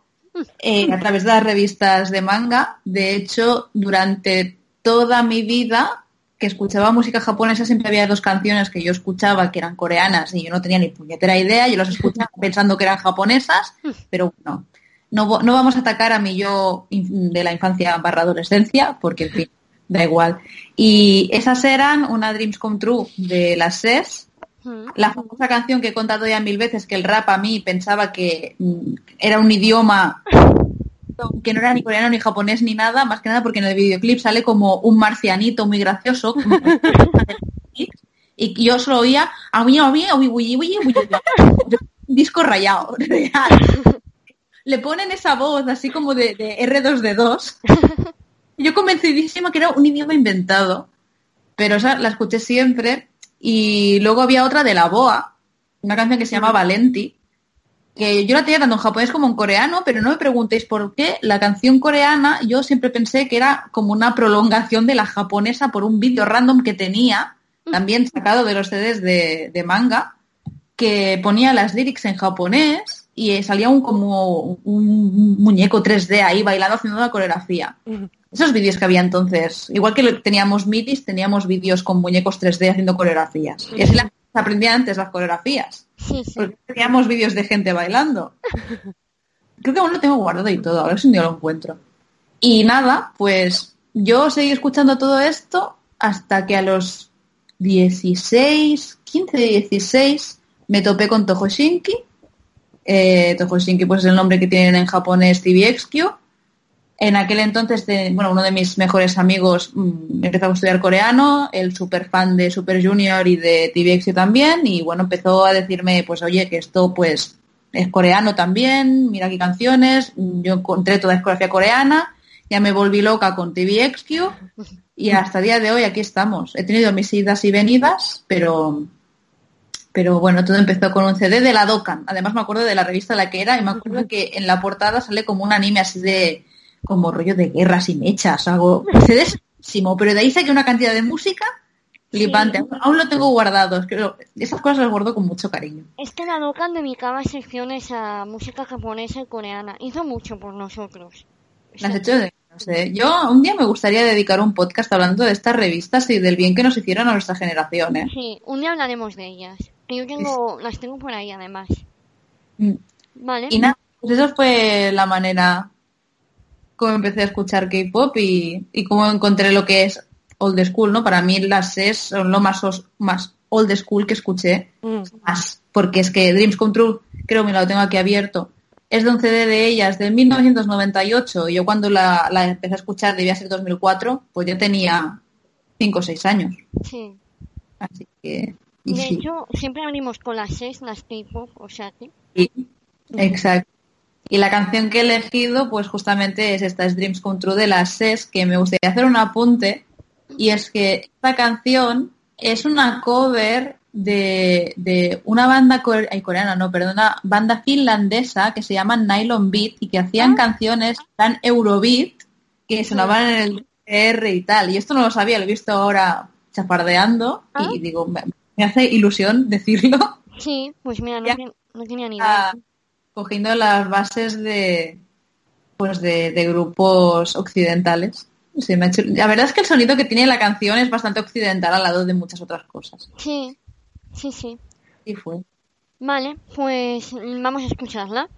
eh, a través de las revistas de manga. De hecho, durante toda mi vida que escuchaba música japonesa siempre había dos canciones que yo escuchaba que eran coreanas y yo no tenía ni puñetera idea, yo las escuchaba [laughs] pensando que eran japonesas, pero no, no, no vamos a atacar a mí yo de la infancia barra adolescencia, porque en fin, da igual. Y esas eran una Dreams Come True de las SES, la famosa canción que he contado ya mil veces, que el rap a mí pensaba que mm, era un idioma que no era ni coreano ni japonés ni nada, más que nada porque en el videoclip sale como un marcianito muy gracioso. [laughs] y yo solo oía un disco rayado, [laughs] Le ponen esa voz así como de, R2D2. [laughs] Yo convencidísima que era un idioma inventado. Pero esa la escuché siempre. Y luego había otra de la Boa, una canción que se llama Valenti, que yo la tenía tanto en japonés como en coreano, pero no me preguntéis por qué. La canción coreana yo siempre pensé que era como una prolongación de la japonesa por un vídeo random que tenía, también sacado de los CDs de, manga, que ponía las lyrics en japonés y salía un como un muñeco 3D ahí bailando haciendo la coreografía. Esos vídeos que había entonces, igual que teníamos midis, teníamos vídeos con muñecos 3D haciendo coreografías. Y así la aprendía antes las coreografías. Porque teníamos vídeos de gente bailando. [laughs] Creo que aún lo tengo guardado y todo, a ver si un día lo encuentro. Y nada, pues yo seguí escuchando todo esto hasta que a los 16, 15, 16 me topé con Tohoshinki. Eh, Tohoshinki pues es el nombre que tienen en japonés TVXQ. En aquel entonces, bueno, uno de mis mejores amigos mm, empezó a estudiar coreano, el super fan de Super Junior y de TVX también, y bueno, empezó a decirme, pues oye, que esto pues es coreano también, mira qué canciones, yo encontré toda discografía coreana, ya me volví loca con TVXQ y hasta el día de hoy aquí estamos. He tenido mis idas y venidas, pero pero bueno, todo empezó con un CD de la Dokan. Además me acuerdo de la revista la que era y me acuerdo que en la portada sale como un anime así de como rollo de guerras y mechas, algo sedésimo, pero de ahí saqué una cantidad de música flipante. Aún lo tengo guardado, esas cosas las guardo con mucho cariño. Es que la Dokan dedicaba secciones a música japonesa y coreana, hizo mucho por nosotros. Las hecho de no sé. Yo un día me gustaría dedicar un podcast hablando de estas revistas y del bien que nos hicieron a nuestra generación. ¿eh? Sí, un día hablaremos de ellas. yo tengo, las tengo por ahí además. Mm. Vale. Y nada, pues eso fue la manera como empecé a escuchar K-pop y, y cómo encontré lo que es old school, ¿no? Para mí las es son lo más, más old school que escuché mm. más, porque es que Dreams Come True, creo que lo tengo aquí abierto, es de un CD de ellas de 1998 y yo cuando la, empecé a escuchar debía ser 2004, pues yo tenía 5 o 6 años. Sí. Así que... de hecho, siempre abrimos con las 6, las K-pop, o sea que... Sí, exacto. Y la canción que he elegido, pues justamente es esta, es Dreams Come True de las SES, que me gustaría hacer un apunte, y es que esta canción es una cover de, una banda coreana, no, perdona, banda finlandesa que se llama Nylon Beat y que hacían ah. canciones tan Eurobeat que sonaban en el R y tal. Y esto no lo sabía, lo he visto ahora chapardeando y ah. digo, me, hace ilusión decirlo. Sí, pues mira, no, no tenía ni idea cogiendo las bases de pues de, grupos occidentales. La verdad es que el sonido que tiene la canción es bastante occidental al lado de muchas otras cosas. Sí, sí, sí. Y fue. Vale, pues vamos a escucharla.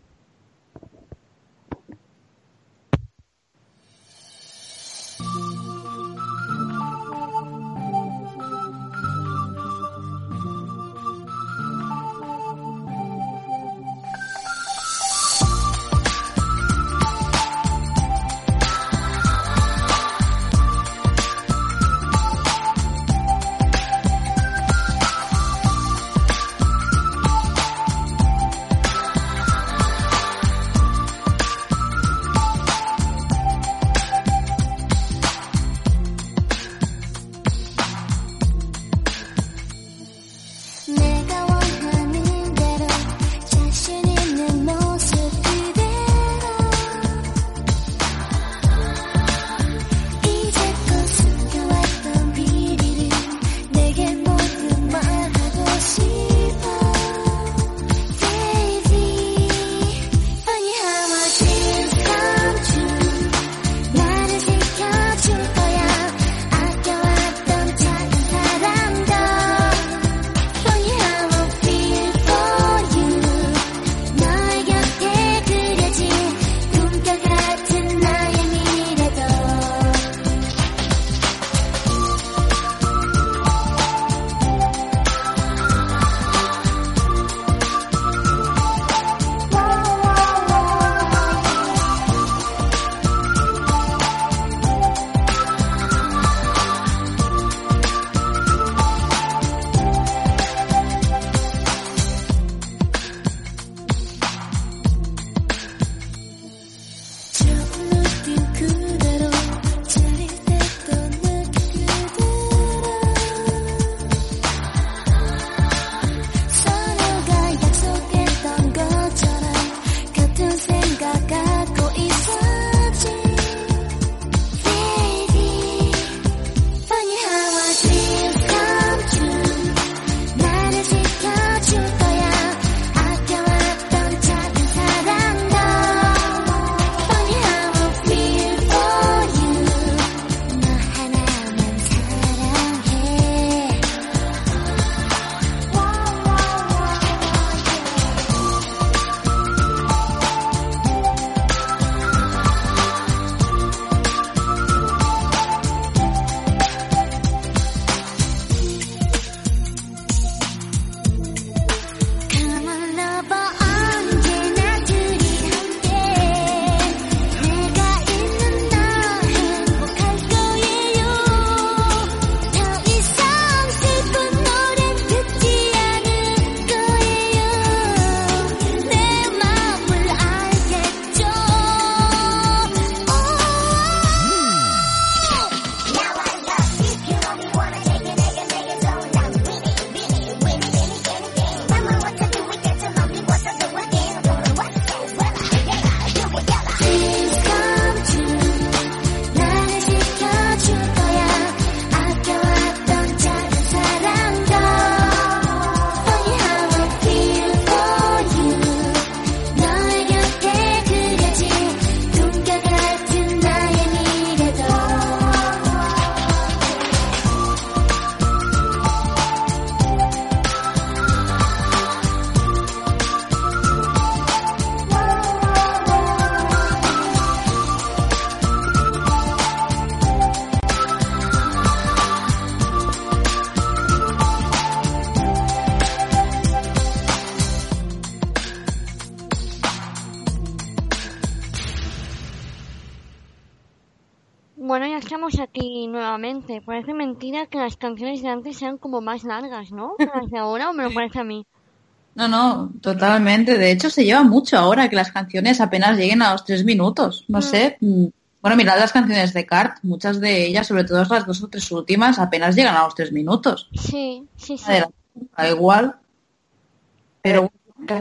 Estamos aquí nuevamente. Parece mentira que las canciones de antes sean como más largas, ¿no? [laughs] las de ahora, o me lo parece a mí. No, no, totalmente. De hecho, se lleva mucho ahora que las canciones apenas lleguen a los tres minutos. No mm. sé. Mm, bueno, mirad las canciones de Cart, muchas de ellas, sobre todo las dos o tres últimas, apenas llegan a los tres minutos. Sí, sí, sí. Da igual. Pero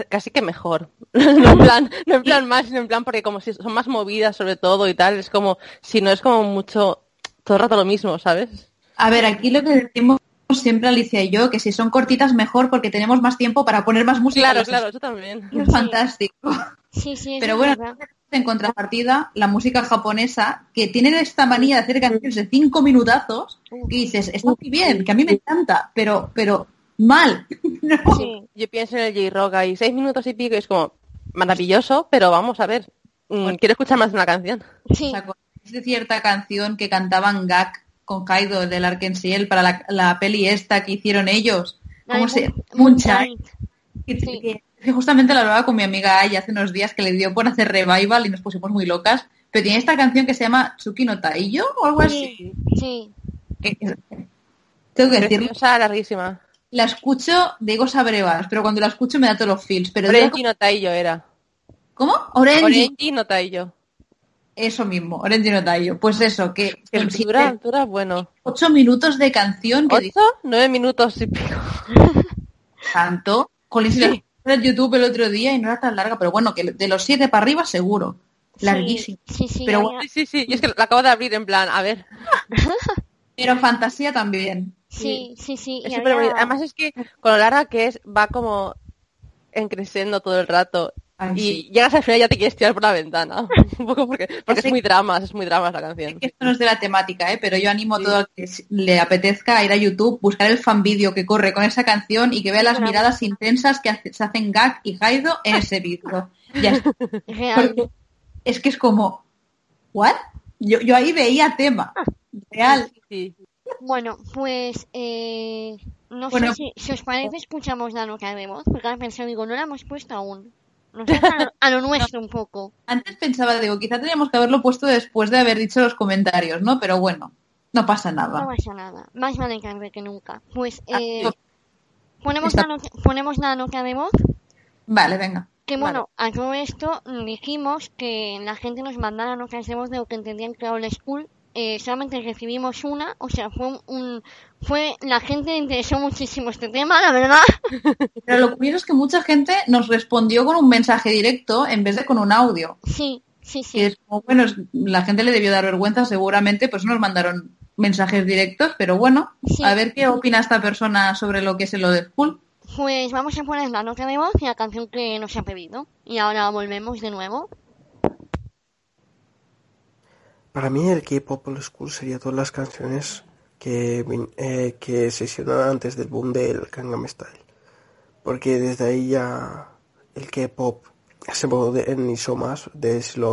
casi que mejor. [laughs] no en plan, no en plan más, sino en plan porque como si son más movidas sobre todo y tal, es como, si no es como mucho, todo el rato lo mismo, ¿sabes? A ver, aquí lo que decimos siempre Alicia y yo, que si son cortitas mejor porque tenemos más tiempo para poner más música. Claro, claro, eso también. [laughs] Es fantástico. Sí, sí. Pero bueno, en contrapartida, la música japonesa, que tiene esta manía de hacer canciones de cinco minutazos, que dices, está muy bien, que a mí me encanta, pero, pero mal. [laughs] Yo pienso en el J-Rock ahí, seis minutos y pico, y es como maravilloso, pero vamos a ver, mm, quiero escuchar más de una canción. Sí. De cierta canción que cantaban Gak con Kaido del Arkensiel para la, la, peli esta que hicieron ellos. ¿Cómo se Moonshine. Que, justamente la hablaba con mi amiga Ay hace unos días que le dio por hacer revival y nos pusimos muy locas. Pero tiene esta canción que se llama Tsuki no Taiyo o algo así. Sí. tengo que decirlo. larguísima. La escucho, digo sabrevas, pero cuando la escucho me da todos los feels. Pero Orenji no Taiyo era. ¿Cómo? Orenji. Orenji no Taiyo. Eso mismo, Orenji no Taiyo. Pues eso, que... que dura, dura, bueno. Ocho minutos de canción. Que ¿Ocho? Nueve minutos y pico. [laughs] Tanto. Con sí. en YouTube el otro día y no era tan larga, pero bueno, que de los siete para arriba seguro. Larguísimo. Sí, sí, pero sí, sí, sí. Y es que la acabo de abrir en plan, a ver. [laughs] pero fantasía también. Sí, sí, sí. Además es que con lo larga que es, va como encreciendo todo el rato. Y llegas al final y ya te quieres tirar por la ventana. [laughs] Un poco porque, porque es muy drama, es muy drama la canción. esto no es de la temática, ¿eh? pero yo animo a todo el que le apetezca ir a YouTube, buscar el fan vídeo que corre con esa canción y que vea las miradas intensas que se hacen Gag y Haido en ese vídeo. [laughs] es que es como, ¿what? Yo, yo ahí veía tema. Real. Sí. Bueno, pues eh, no sé si, si, os parece escuchamos la nota de voz, porque ahora pensado, digo, no la hemos puesto aún. Nos a, a, lo nuestro un poco. Antes pensaba, digo, quizá teníamos que haberlo puesto después de haber dicho los comentarios, ¿no? Pero bueno, no pasa nada. No pasa nada. Más vale que que nunca. Pues eh, ponemos, la ponemos la nota de voz. Vale, venga. Que bueno, a todo esto dijimos que la gente nos mandara notas de voz de lo que entendían que era school eh, solamente recibimos una, o sea, fue un, fue la gente le interesó muchísimo este tema, la verdad. [laughs] Pero lo curioso es que mucha gente nos respondió con un mensaje directo en vez de con un audio. Sí, sí, sí. bueno, la gente le debió dar vergüenza, seguramente, pues nos mandaron mensajes directos, pero bueno, a ver qué opina esta persona sobre lo que es de School. Pues vamos a poner la nota de voz y la canción que nos ha pedido. Y ahora volvemos de nuevo. Para mí el K-pop old school sería todas las canciones que, eh, que se antes del boom del Gangnam Style. Porque desde ahí ya el K-pop se modernizó más,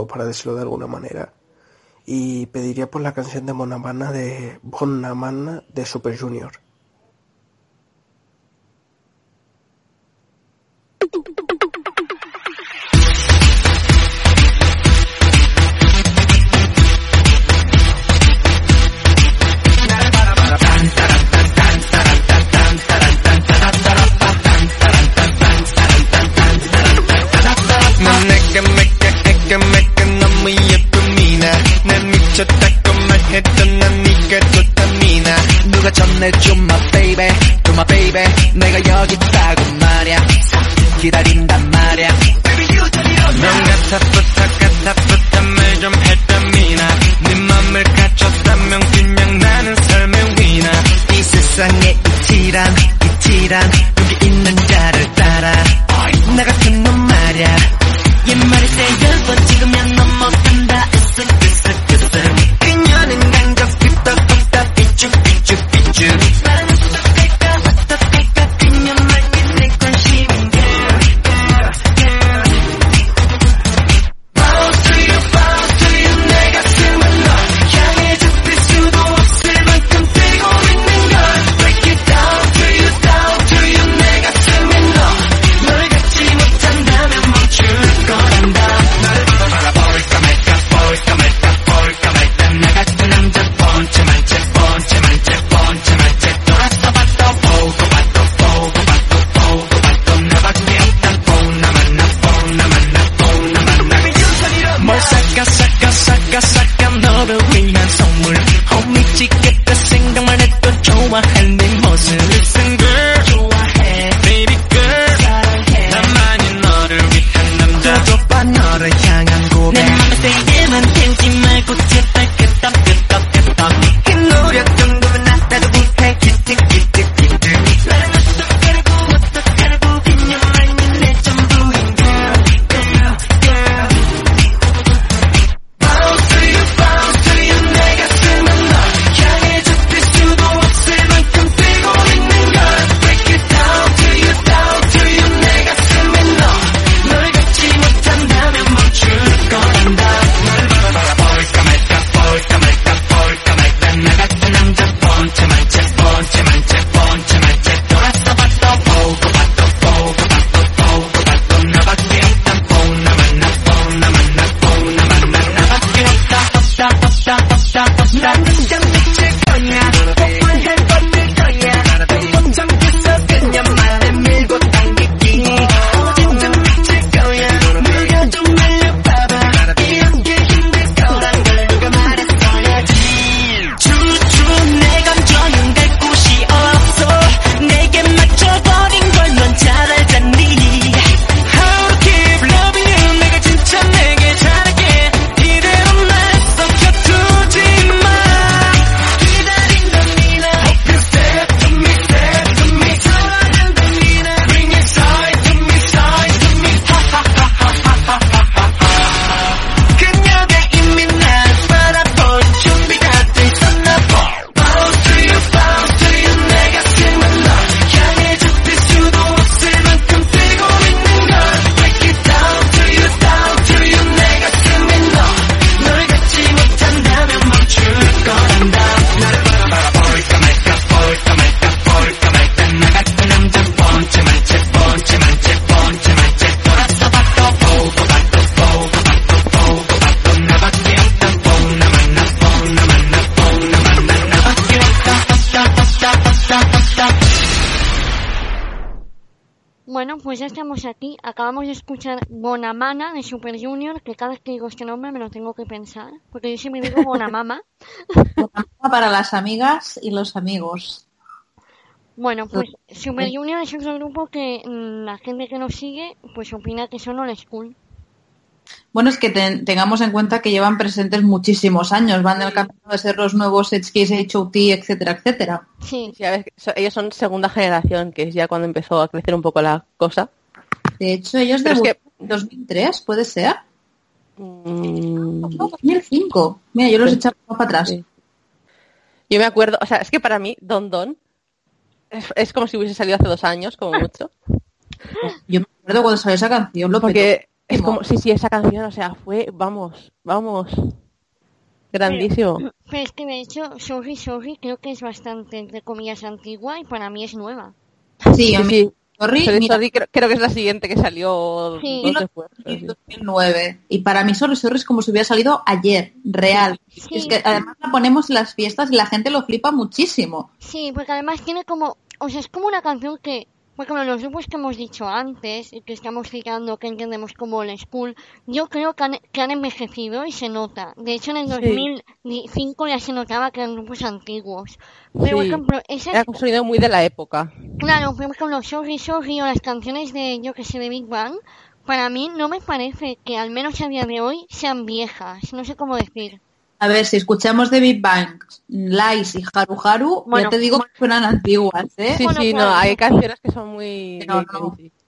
para decirlo de alguna manera. Y pediría por la canción de Bonamana de Bonamana de Super Junior. 미쳤다고 말했던 난 네가 좋다 미나. 누가 전해줘 my baby to my baby. 내가 여기 있다고 말야. 기다린단 말야. 넌 같아부터 같아 Dum, dum, Acabamos de escuchar Bonamana de Super Junior, que cada vez que digo este nombre me lo tengo que pensar, porque yo siempre digo Bonamama. Bonamama para las amigas y los amigos. Bueno, pues Super Junior es otro grupo que mm, la gente que nos sigue pues opina que son old school. Bueno, es que tengamos en cuenta que llevan presentes muchísimos años, van del camino de ser los nuevos HKs, HOT, etcétera, etcétera. Sí. ellos son segunda generación, que es ya cuando empezó a crecer un poco la cosa. De hecho, ellos de 2003, ¿puede ser? Mm. No, 2005. Mira, yo los he echado para atrás. Yo me acuerdo, o sea, es que para mí Don Don es, como si hubiese salido hace dos años, como mucho. [laughs] Yo me acuerdo cuando salió esa canción, lo Porque es como, sí, sí, esa canción, o sea, fue, vamos, vamos, grandísimo. Pero, es que de hecho, Sorry, Sorry creo que es bastante, entre comillas, antigua y para mí es nueva. Sí, a mí, sí. Sorry, creo, que es la siguiente que salió sí. después. 2009. Y para mí Sorry, Sorry es como si hubiera salido ayer, real. es que además la ponemos en las fiestas y la gente lo flipa muchísimo. Sí, porque además tiene como, o sea, es como una canción que por ejemplo, los grupos que hemos dicho antes y que estamos citando, que entendemos como el school, yo creo que han, que han envejecido y se nota. De hecho, en el 2005 ya se notaba que eran grupos antiguos. Pero, por ejemplo, esas... Era construido muy de la época. Claro, por ejemplo, Sorry Sorry o las canciones de, yo que sé, de Big Bang, para mí no me parece que, al menos a día de hoy, sean viejas. No sé cómo decir. A ver, si escuchamos de Big Bang, Lice y Haru Haru, ya te digo que suenan antiguas, ¿eh? Sí, sí, no, hay canciones que son muy...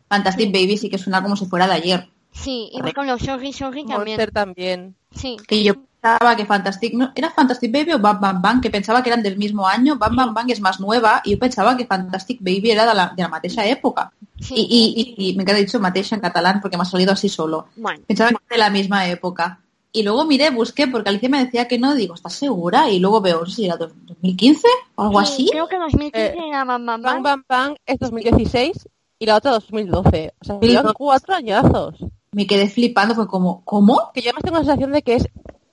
Fantastic Baby sí que suena como si fuera de ayer. Sí, y con los Sorry Sorry también. Monster también. Sí. Que yo pensaba que Fantastic... ¿no? ¿Era Fantastic Baby o Bam Bam Bang? Que pensaba que eran del mismo año. Bam Bam Bang es más nueva y yo pensaba que Fantastic Baby era de la, de la época. Sí. Y, y, y, me queda dicho mateixa en catalán porque me ha salido así solo. Pensaba que era de la misma época. Y luego miré, busqué, porque Alicia me decía que no, digo, ¿estás segura? Y luego veo, si era 2015 o algo así. Creo que 2015 eh, era Bam Bam Bam. Bam Bam es 2016 y la otra 2012. O sea, llevan cuatro añazos. Me quedé flipando, fue como, ¿cómo? Que yo además tengo la sensación de que es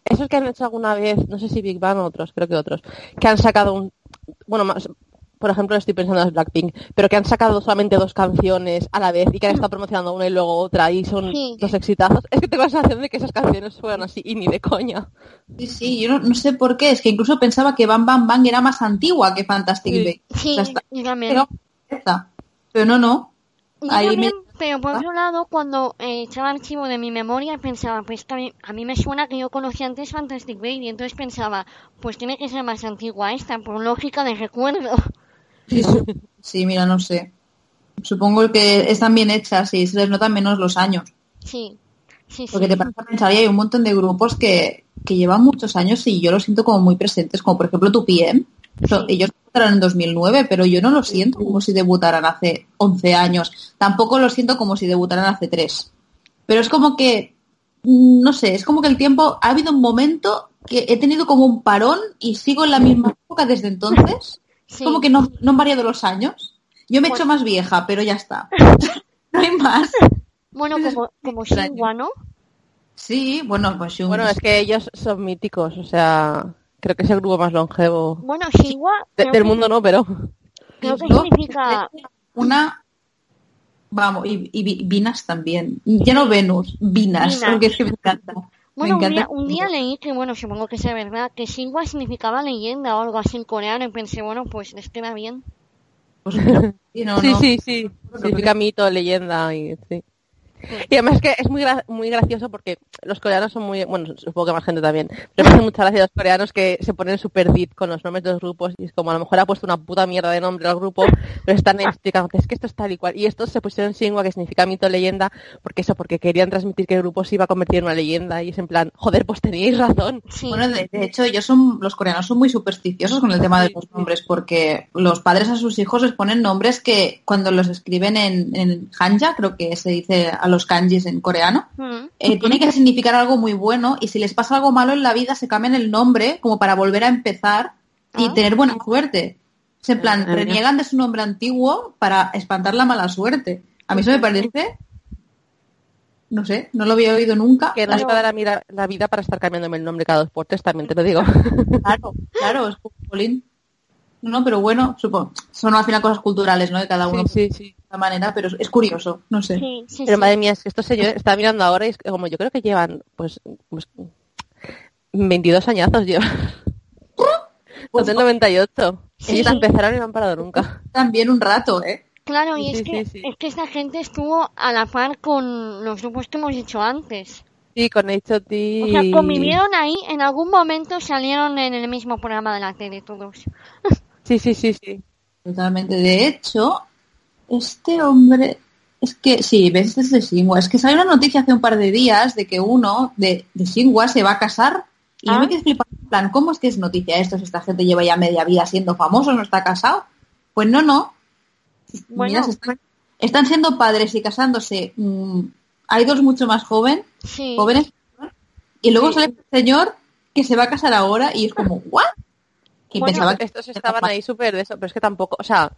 esos que han hecho alguna vez, no sé si Big Bang o otros, creo que otros, que han sacado un, bueno, más, por ejemplo, estoy pensando en Blackpink, pero que han sacado solamente dos canciones a la vez y que han estado promocionando una y luego otra y son dos exitazos. Es que tengo la sensación de que esas canciones fueron así y ni de coña. Sí, sí, yo no, sé por qué, es que incluso pensaba que Bam Bam Bang era más antigua que Fantastic Baby. Sí, Pero no, no. Pero por otro lado, cuando eh, echaba archivo de mi memoria, pensaba, pues que a mí, a mí, me suena que yo conocía antes Fantastic Baby, entonces pensaba, pues tiene que ser más antigua esta, por lógica de recuerdo. Sí, mira, no sé. Supongo que están bien hechas y se les notan menos los años. Sí, sí, Porque te pasa a pensar, y hay un montón de grupos que, que llevan muchos años y yo los siento como muy presentes, como por ejemplo tu PM. Ellos debutaron en 2009, pero yo no lo siento como si debutaran hace 11 años. Tampoco lo siento como si debutaran hace 3. Pero es como que, mm, no sé, es como que el tiempo, ha habido un momento que he tenido como un parón y sigo en la misma época desde entonces. Como que no, no han variado los años. Yo me he hecho más vieja, pero ya está. [laughs] no hay más. Bueno, como, como Shingwa, ¿no? Sí, bueno, pues Bueno, es que ellos son míticos, o sea, creo que es el grupo más longevo. Bueno, Shingwa... del mundo no, pero... Creo que significa... Una... Vamos, y, y Vinas también. Ya no Venus, Vinas, porque es que me encanta. Bueno, un día, leí que, bueno, supongo que sea verdad, que Singwa significaba leyenda o algo así en coreano y pensé, bueno, pues les queda bien. [laughs] Pues, sí, sí, sí, sí, significa mito, leyenda y sí. Y además que es muy muy gracioso porque los coreanos son muy, bueno, supongo que más gente también, pero me hace mucha gracia los coreanos que se ponen super deep con los nombres de los grupos y es como a lo mejor ha puesto una puta mierda de nombre al grupo, pero están explicando es que esto es tal y cual. Y estos se pusieron Singwa, que significa mito leyenda, porque eso, porque querían transmitir que el grupo se iba a convertir en una leyenda y es en plan, joder, pues teníais razón. Bueno, de, hecho, ellos son, los coreanos son muy supersticiosos con el tema de los nombres porque los padres a sus hijos les ponen nombres que cuando los escriben en, en hanja, creo que se dice a los kanjis en coreano, mm. eh, tiene que significar algo muy bueno y si les pasa algo malo en la vida se cambian el nombre como para volver a empezar y ah. tener buena suerte. en plan, ah, reniegan de su nombre antiguo para espantar la mala suerte. A mí eso me parece no sé, no lo había oído nunca. Que no se va a dar la, vida para estar cambiándome el nombre cada dos por tres, también te lo digo. Claro, claro, es un polín. No, pero bueno, supongo, son al final cosas culturales, ¿no? De cada uno Sí, sí, sí. de manera, pero es curioso, no sé. Sí, sí, Pero madre mía, es que estos señores está mirando ahora y es como yo creo que llevan, pues, pues 22 añazos llevan. [laughs] Pues, del 98. Sí. Ellos empezaron y no han parado nunca. También un rato, ¿eh? Claro, y Sí, es, sí, que, es que esta gente estuvo a la par con los grupos que hemos dicho antes. Sí, con H.O.T. O sea, convivieron ahí, en algún momento salieron en el mismo programa de la tele todos. [laughs] Sí, sí, sí, sí. Totalmente. De hecho, este hombre, es que, sí, ves, este es de Singwa. Es que salió una noticia hace un par de días de que uno de, de Singwa se va a casar. Y Ah. yo me quedé flipando, en plan, ¿cómo es que es noticia esto? Si esta gente lleva ya media vida siendo famoso, no está casado. Pues no, no. Bueno. Mira, están, están siendo padres y casándose mm, idols mucho más joven, Sí. jóvenes. Y luego Sí. sale este señor que se va a casar ahora y es como, ¿what? Y Bueno, pensaba que Estos estaban ahí súper de eso, pero es que tampoco, o sea,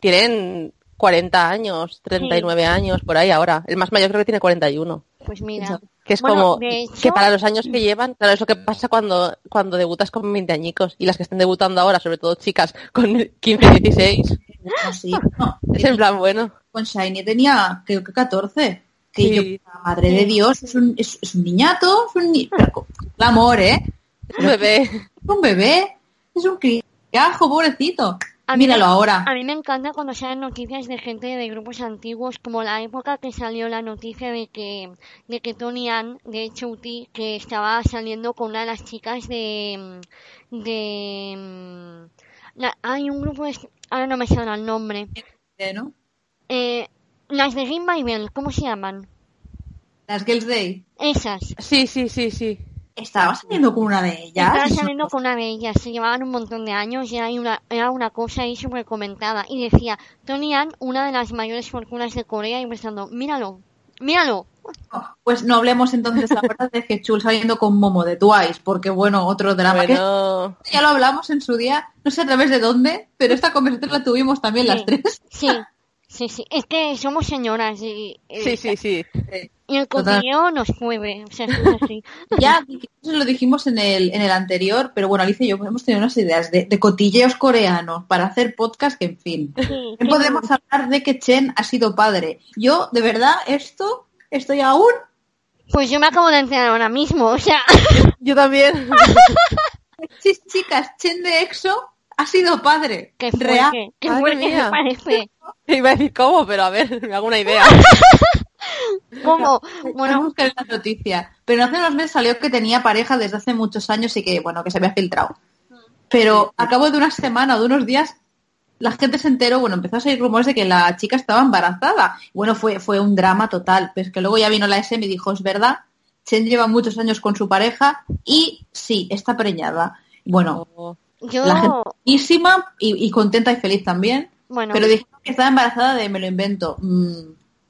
tienen 40 años, 39 años, por ahí ahora. El más mayor creo que tiene 41. Pues mira. Que es Bueno, como hecho- que para los años que llevan, claro, es lo que pasa cuando, cuando debutas con 20 añicos y las que están debutando ahora, sobre todo chicas con 15, 16, no, sí, no. [laughs] es en plan bueno. con Shiny tenía creo que 14. Que Sí. yo, madre de Dios, es un, es, es un niñato, es un ni- pero amor, ¿eh? Es un bebé. Es un bebé, es un criajo, pobrecito. A Míralo me- ahora. A mí me encanta cuando salen noticias de gente de grupos antiguos, como la época que salió la noticia de que, de que Tony Ann, de H.O.T., que estaba saliendo con una de las chicas de... de la- hay un grupo de... Ahora no me sale el nombre. ¿eh, ¿no? Eh, las de Game Bible, ¿cómo se llaman? Las Girls Day. Esas. Sí, sí, sí, sí. Estaba saliendo con una de ellas. Estaba saliendo con una de ellas, se llevaban un montón de años y hay una, era una cosa ahí súper comentada. Y decía, Tony Ann, una de las mayores fortunas de Corea, y pensando, míralo, míralo. Pues no hablemos entonces la verdad de que Chul saliendo con Momo de Twice, porque bueno, otro drama. que Bueno, ya lo hablamos en su día, no sé a través de dónde, pero esta conversación la tuvimos también las tres. Sí, sí, sí. Es que somos señoras y, sí, sí, sí. y el cotilleo nos mueve. O sea, es así. [laughs] Ya eso lo dijimos en el, en el anterior, pero bueno, Alicia y yo hemos tenido unas ideas de, de cotilleos coreanos para hacer podcast que, en fin. Sí, podemos hablar de que Chen ha sido padre. Yo, de verdad, esto estoy aún. Pues yo me acabo de enterar ahora mismo, o sea, [laughs] Yo también. [laughs] Sí, chicas, Chen de EXO ha sido padre. qué Real. fuerte, qué Madre fuerte me parece. [laughs] Iba a decir cómo, pero a ver, [laughs] me hago una idea. [laughs] ¿Cómo? Bueno, buscar la noticia. Pero hace unos meses salió que tenía pareja desde hace muchos años y que, bueno, que se había filtrado. Pero a cabo de una semana o de unos días, la gente se enteró, bueno, empezó a salir rumores de que la chica estaba embarazada. Bueno, fue, fue un drama total. Pero es que luego ya vino la SM y dijo, es verdad, Chen lleva muchos años con su pareja y sí, está preñada. Bueno, yo, la gente y contenta y feliz también. Bueno, Pero dijeron que estaba embarazada de, me lo invento, mm,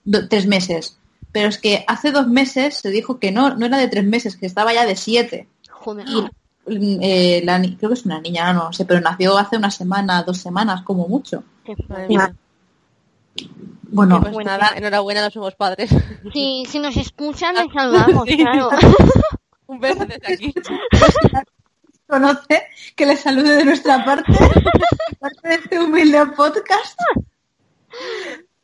do- tres meses. Pero es que hace dos meses se dijo que no, no era de tres meses, que estaba ya de siete. joder. Y mm, eh, la creo que es una niña, no sé, pero nació hace una semana, dos semanas, como mucho. qué. Bueno, Pues Bueno, nada, enhorabuena, no somos padres. [laughs] Si, si nos escuchan, les saludamos, [laughs] Sí. claro. [laughs] Un beso desde aquí. Conoce que le salude de nuestra parte, de [laughs] parte de este humilde podcast.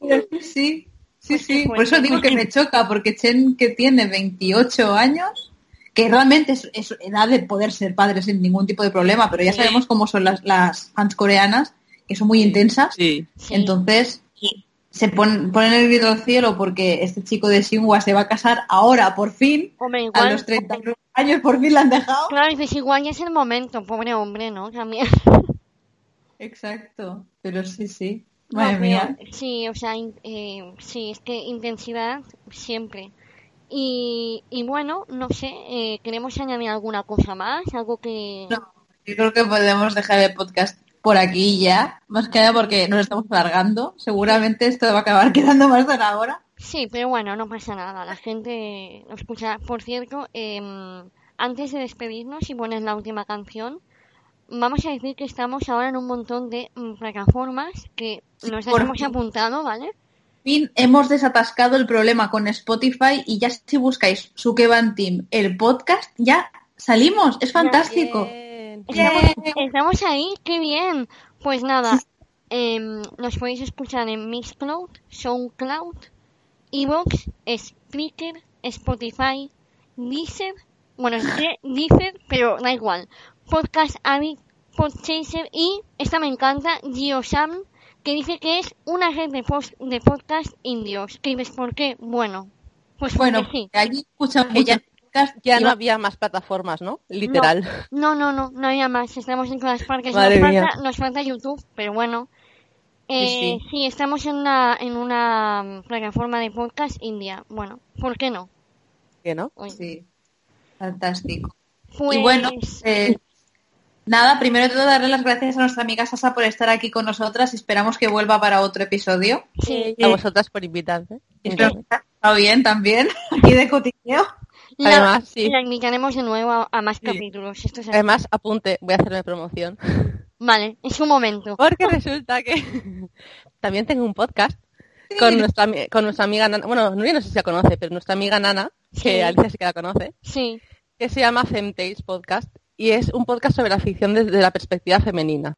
Pero sí, sí, sí, sí. Por eso digo que me choca, porque Chen, que tiene 28 años, que realmente es, es edad de poder ser padre sin ningún tipo de problema, pero ya sabemos cómo son las, las fans coreanas, que son muy intensas. Sí. Sí. Se ponen, ponen el grito al cielo porque este chico de Xinhua se va a casar ahora, por fin, Hombre, a los 31 años, por fin la han dejado. claro, dices, igual ya es el momento, pobre hombre, ¿no? También. Exacto, pero sí, sí. No, Madre pero mía. Sí, o sea, eh, sí, es que intensidad siempre. Y, y bueno, no sé, eh, ¿queremos añadir alguna cosa más? Algo que... No, yo creo que podemos dejar el podcast por aquí ya, más que nada porque nos estamos alargando. Seguramente esto va a acabar [laughs] quedando más de una hora. Sí, pero bueno, no pasa nada, la gente lo escucha. Por cierto, em, antes de despedirnos y poner la última canción, vamos a decir que estamos ahora en un montón de mm, plataformas que nos hemos fin. apuntado, ¿vale? fin, hemos desatascado el problema con Spotify y ya si buscáis Sukeban Team, el podcast, ya salimos. Es fantástico. Bien. Estamos, ahí, qué bien. Pues nada, em, nos podéis escuchar en Mixcloud, Soundcloud, Evox, Spreaker, Spotify, Deezer, bueno, Deezer, pero da igual. Podcast Addict, Podchaser y, esta me encanta, GeoSam, que dice que es una red de, post, de podcast indios. ¿Qué dices por qué? Bueno, pues bueno, sí. allí escuchan ya, no había más plataformas, ¿no? Literal. No, no, no, no, había más. Estamos en todas partes. Nos falta, nos falta, YouTube, pero bueno. Eh, sí, estamos en una, en una plataforma de podcast india. Bueno, ¿por qué no? ¿Qué no? Sí, fantástico. Y bueno, pues, eh, Nada, primero de todo darle las gracias a nuestra amiga Sasa por estar aquí con nosotras. Esperamos que vuelva para otro episodio. Sí. A vosotras por invitarme. Está bien también, [laughs] aquí de cotilleo. Además, sí. La invitaremos de nuevo a, más capítulos. Además, apunte, voy a hacerme promoción. [laughs] Vale, es un momento. Porque resulta que [laughs] también tengo un podcast con nuestra, con nuestra amiga Nana. Bueno, no, no sé si la conoce, pero nuestra amiga Nana, que Alicia sí que la conoce. Sí. Que se llama Femtales Podcast y es un podcast sobre la ficción desde la perspectiva femenina.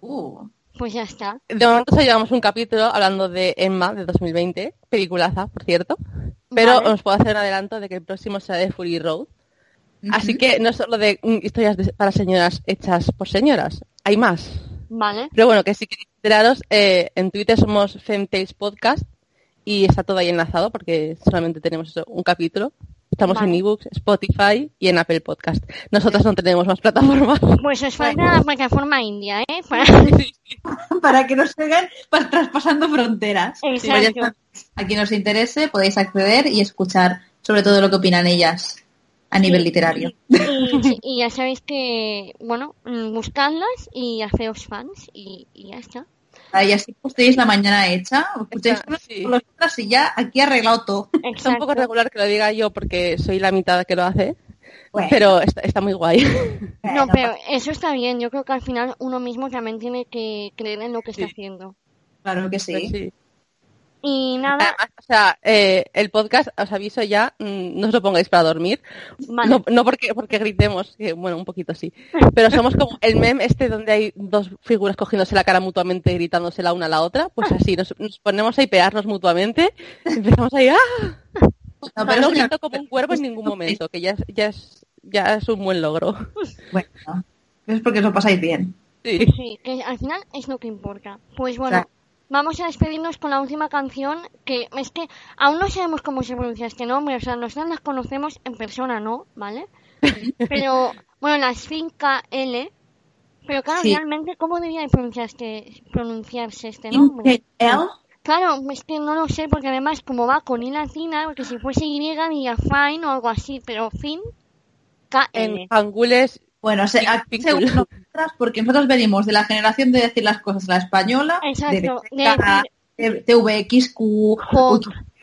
Uh, pues ya está. De momento ya llevamos un capítulo hablando de Emma de 2020, peliculaza, por cierto, pero os puedo hacer un adelanto de que el próximo será de Fury Road. Así que no solo de historias para señoras hechas por señoras, hay más. Vale. Pero bueno, que si queréis enteraros, eh, en Twitter somos Femtales Podcast y está todo ahí enlazado porque solamente tenemos un capítulo. Estamos en ebooks, Spotify y en Apple Podcast. Nosotros no tenemos más plataformas. [laughs] Pues os falta la plataforma india, ¿eh? [laughs] Para, que nos sigan traspasando fronteras. Exacto. a quien os interese podéis acceder y escuchar sobre todo lo que opinan ellas a nivel literario. [laughs] Y, ya sabéis que, bueno, mm, buscadlas y haceos fans y, y ya está. Y así pues tenéis la mañana hecha, escucháis y ya aquí arreglado todo. [laughs] Es un poco regular que lo diga yo porque soy la mitad que lo hace. Pero está, muy guay. [laughs] No, pero eso está bien. Yo creo que al final uno mismo también tiene que creer en lo que está haciendo. Claro que sí. Pues y nada. o sea, eh, el podcast, os aviso ya, mm, no os lo pongáis para dormir. No, no, porque, porque gritemos, que bueno, un poquito sí. Pero somos como el meme este donde hay dos figuras cogiéndose la cara mutuamente, gritándose la una a la otra. Pues así, nos, ponemos a pearnos mutuamente. Y empezamos ahí, ¡ah! No, pero no grito como un cuervo en ningún momento, que ya, ya, es, ya es un buen logro. Bueno, es porque lo pasáis bien. Sí. sí, que al final es lo que importa. Pues bueno vamos a despedirnos con la última canción, que es que aún no sabemos cómo se pronuncia este nombre, o sea, nosotros las conocemos en persona, ¿no? ¿Vale? [laughs] Pero, bueno, las 5L, pero claro, realmente, ¿cómo debería pronunciarse, pronunciarse este nombre? Claro, es que no lo sé, porque además, como va con I latina, porque si fuese Y diría fine o algo así, pero fin, KL. En angules bueno, se, aquí según nosotras, porque nosotros venimos de la generación de decir las cosas a la española, Exacto, de, TVXQ,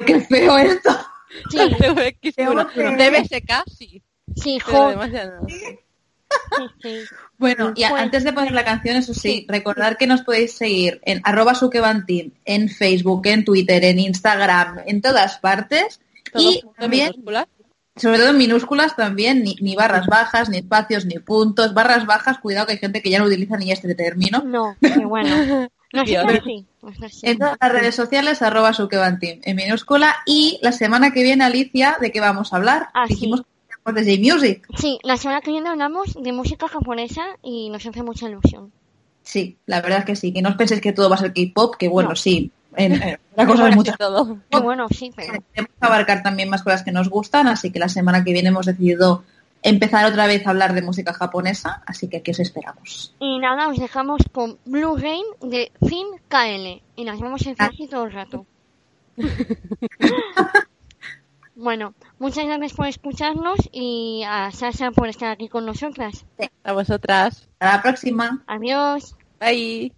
qué feo esto. Sí. [laughs] TVXQ, sí. Sí, jo. Bueno, y antes de poner la canción, eso sí, recordar que nos podéis seguir en arroba suquevantin, en Facebook, en Twitter, en Instagram, en todas partes. y también sobre todo en minúsculas también, ni, ni, barras bajas, ni espacios, ni puntos. Barras bajas, cuidado que hay gente que ya no utiliza ni este término. No, qué bueno. No sé así. En todas las redes sociales, arroba sukebantim, en minúscula. Y la semana que viene, Alicia, ¿de qué vamos a hablar? Ah, Dijimos que hablamos de J-Music. Sí, la semana que viene hablamos de música japonesa y nos hace mucha ilusión. Sí, la verdad es que sí. Que no os penséis que todo va a ser K-pop, que bueno, sí, en, la [laughs] cosa es mucho. Todo. bueno, sí, pero... Tenemos que abarcar también más cosas que nos gustan, así que la semana que viene hemos decidido empezar otra vez a hablar de música japonesa, así que aquí os esperamos. Y nada, os dejamos con Blue Rain de Fin KL y nos vemos en ah. todo el rato. [laughs] bueno, muchas gracias por escucharnos y a Sasha por estar aquí con nosotras. A vosotras. Hasta la próxima. Adiós. Bye.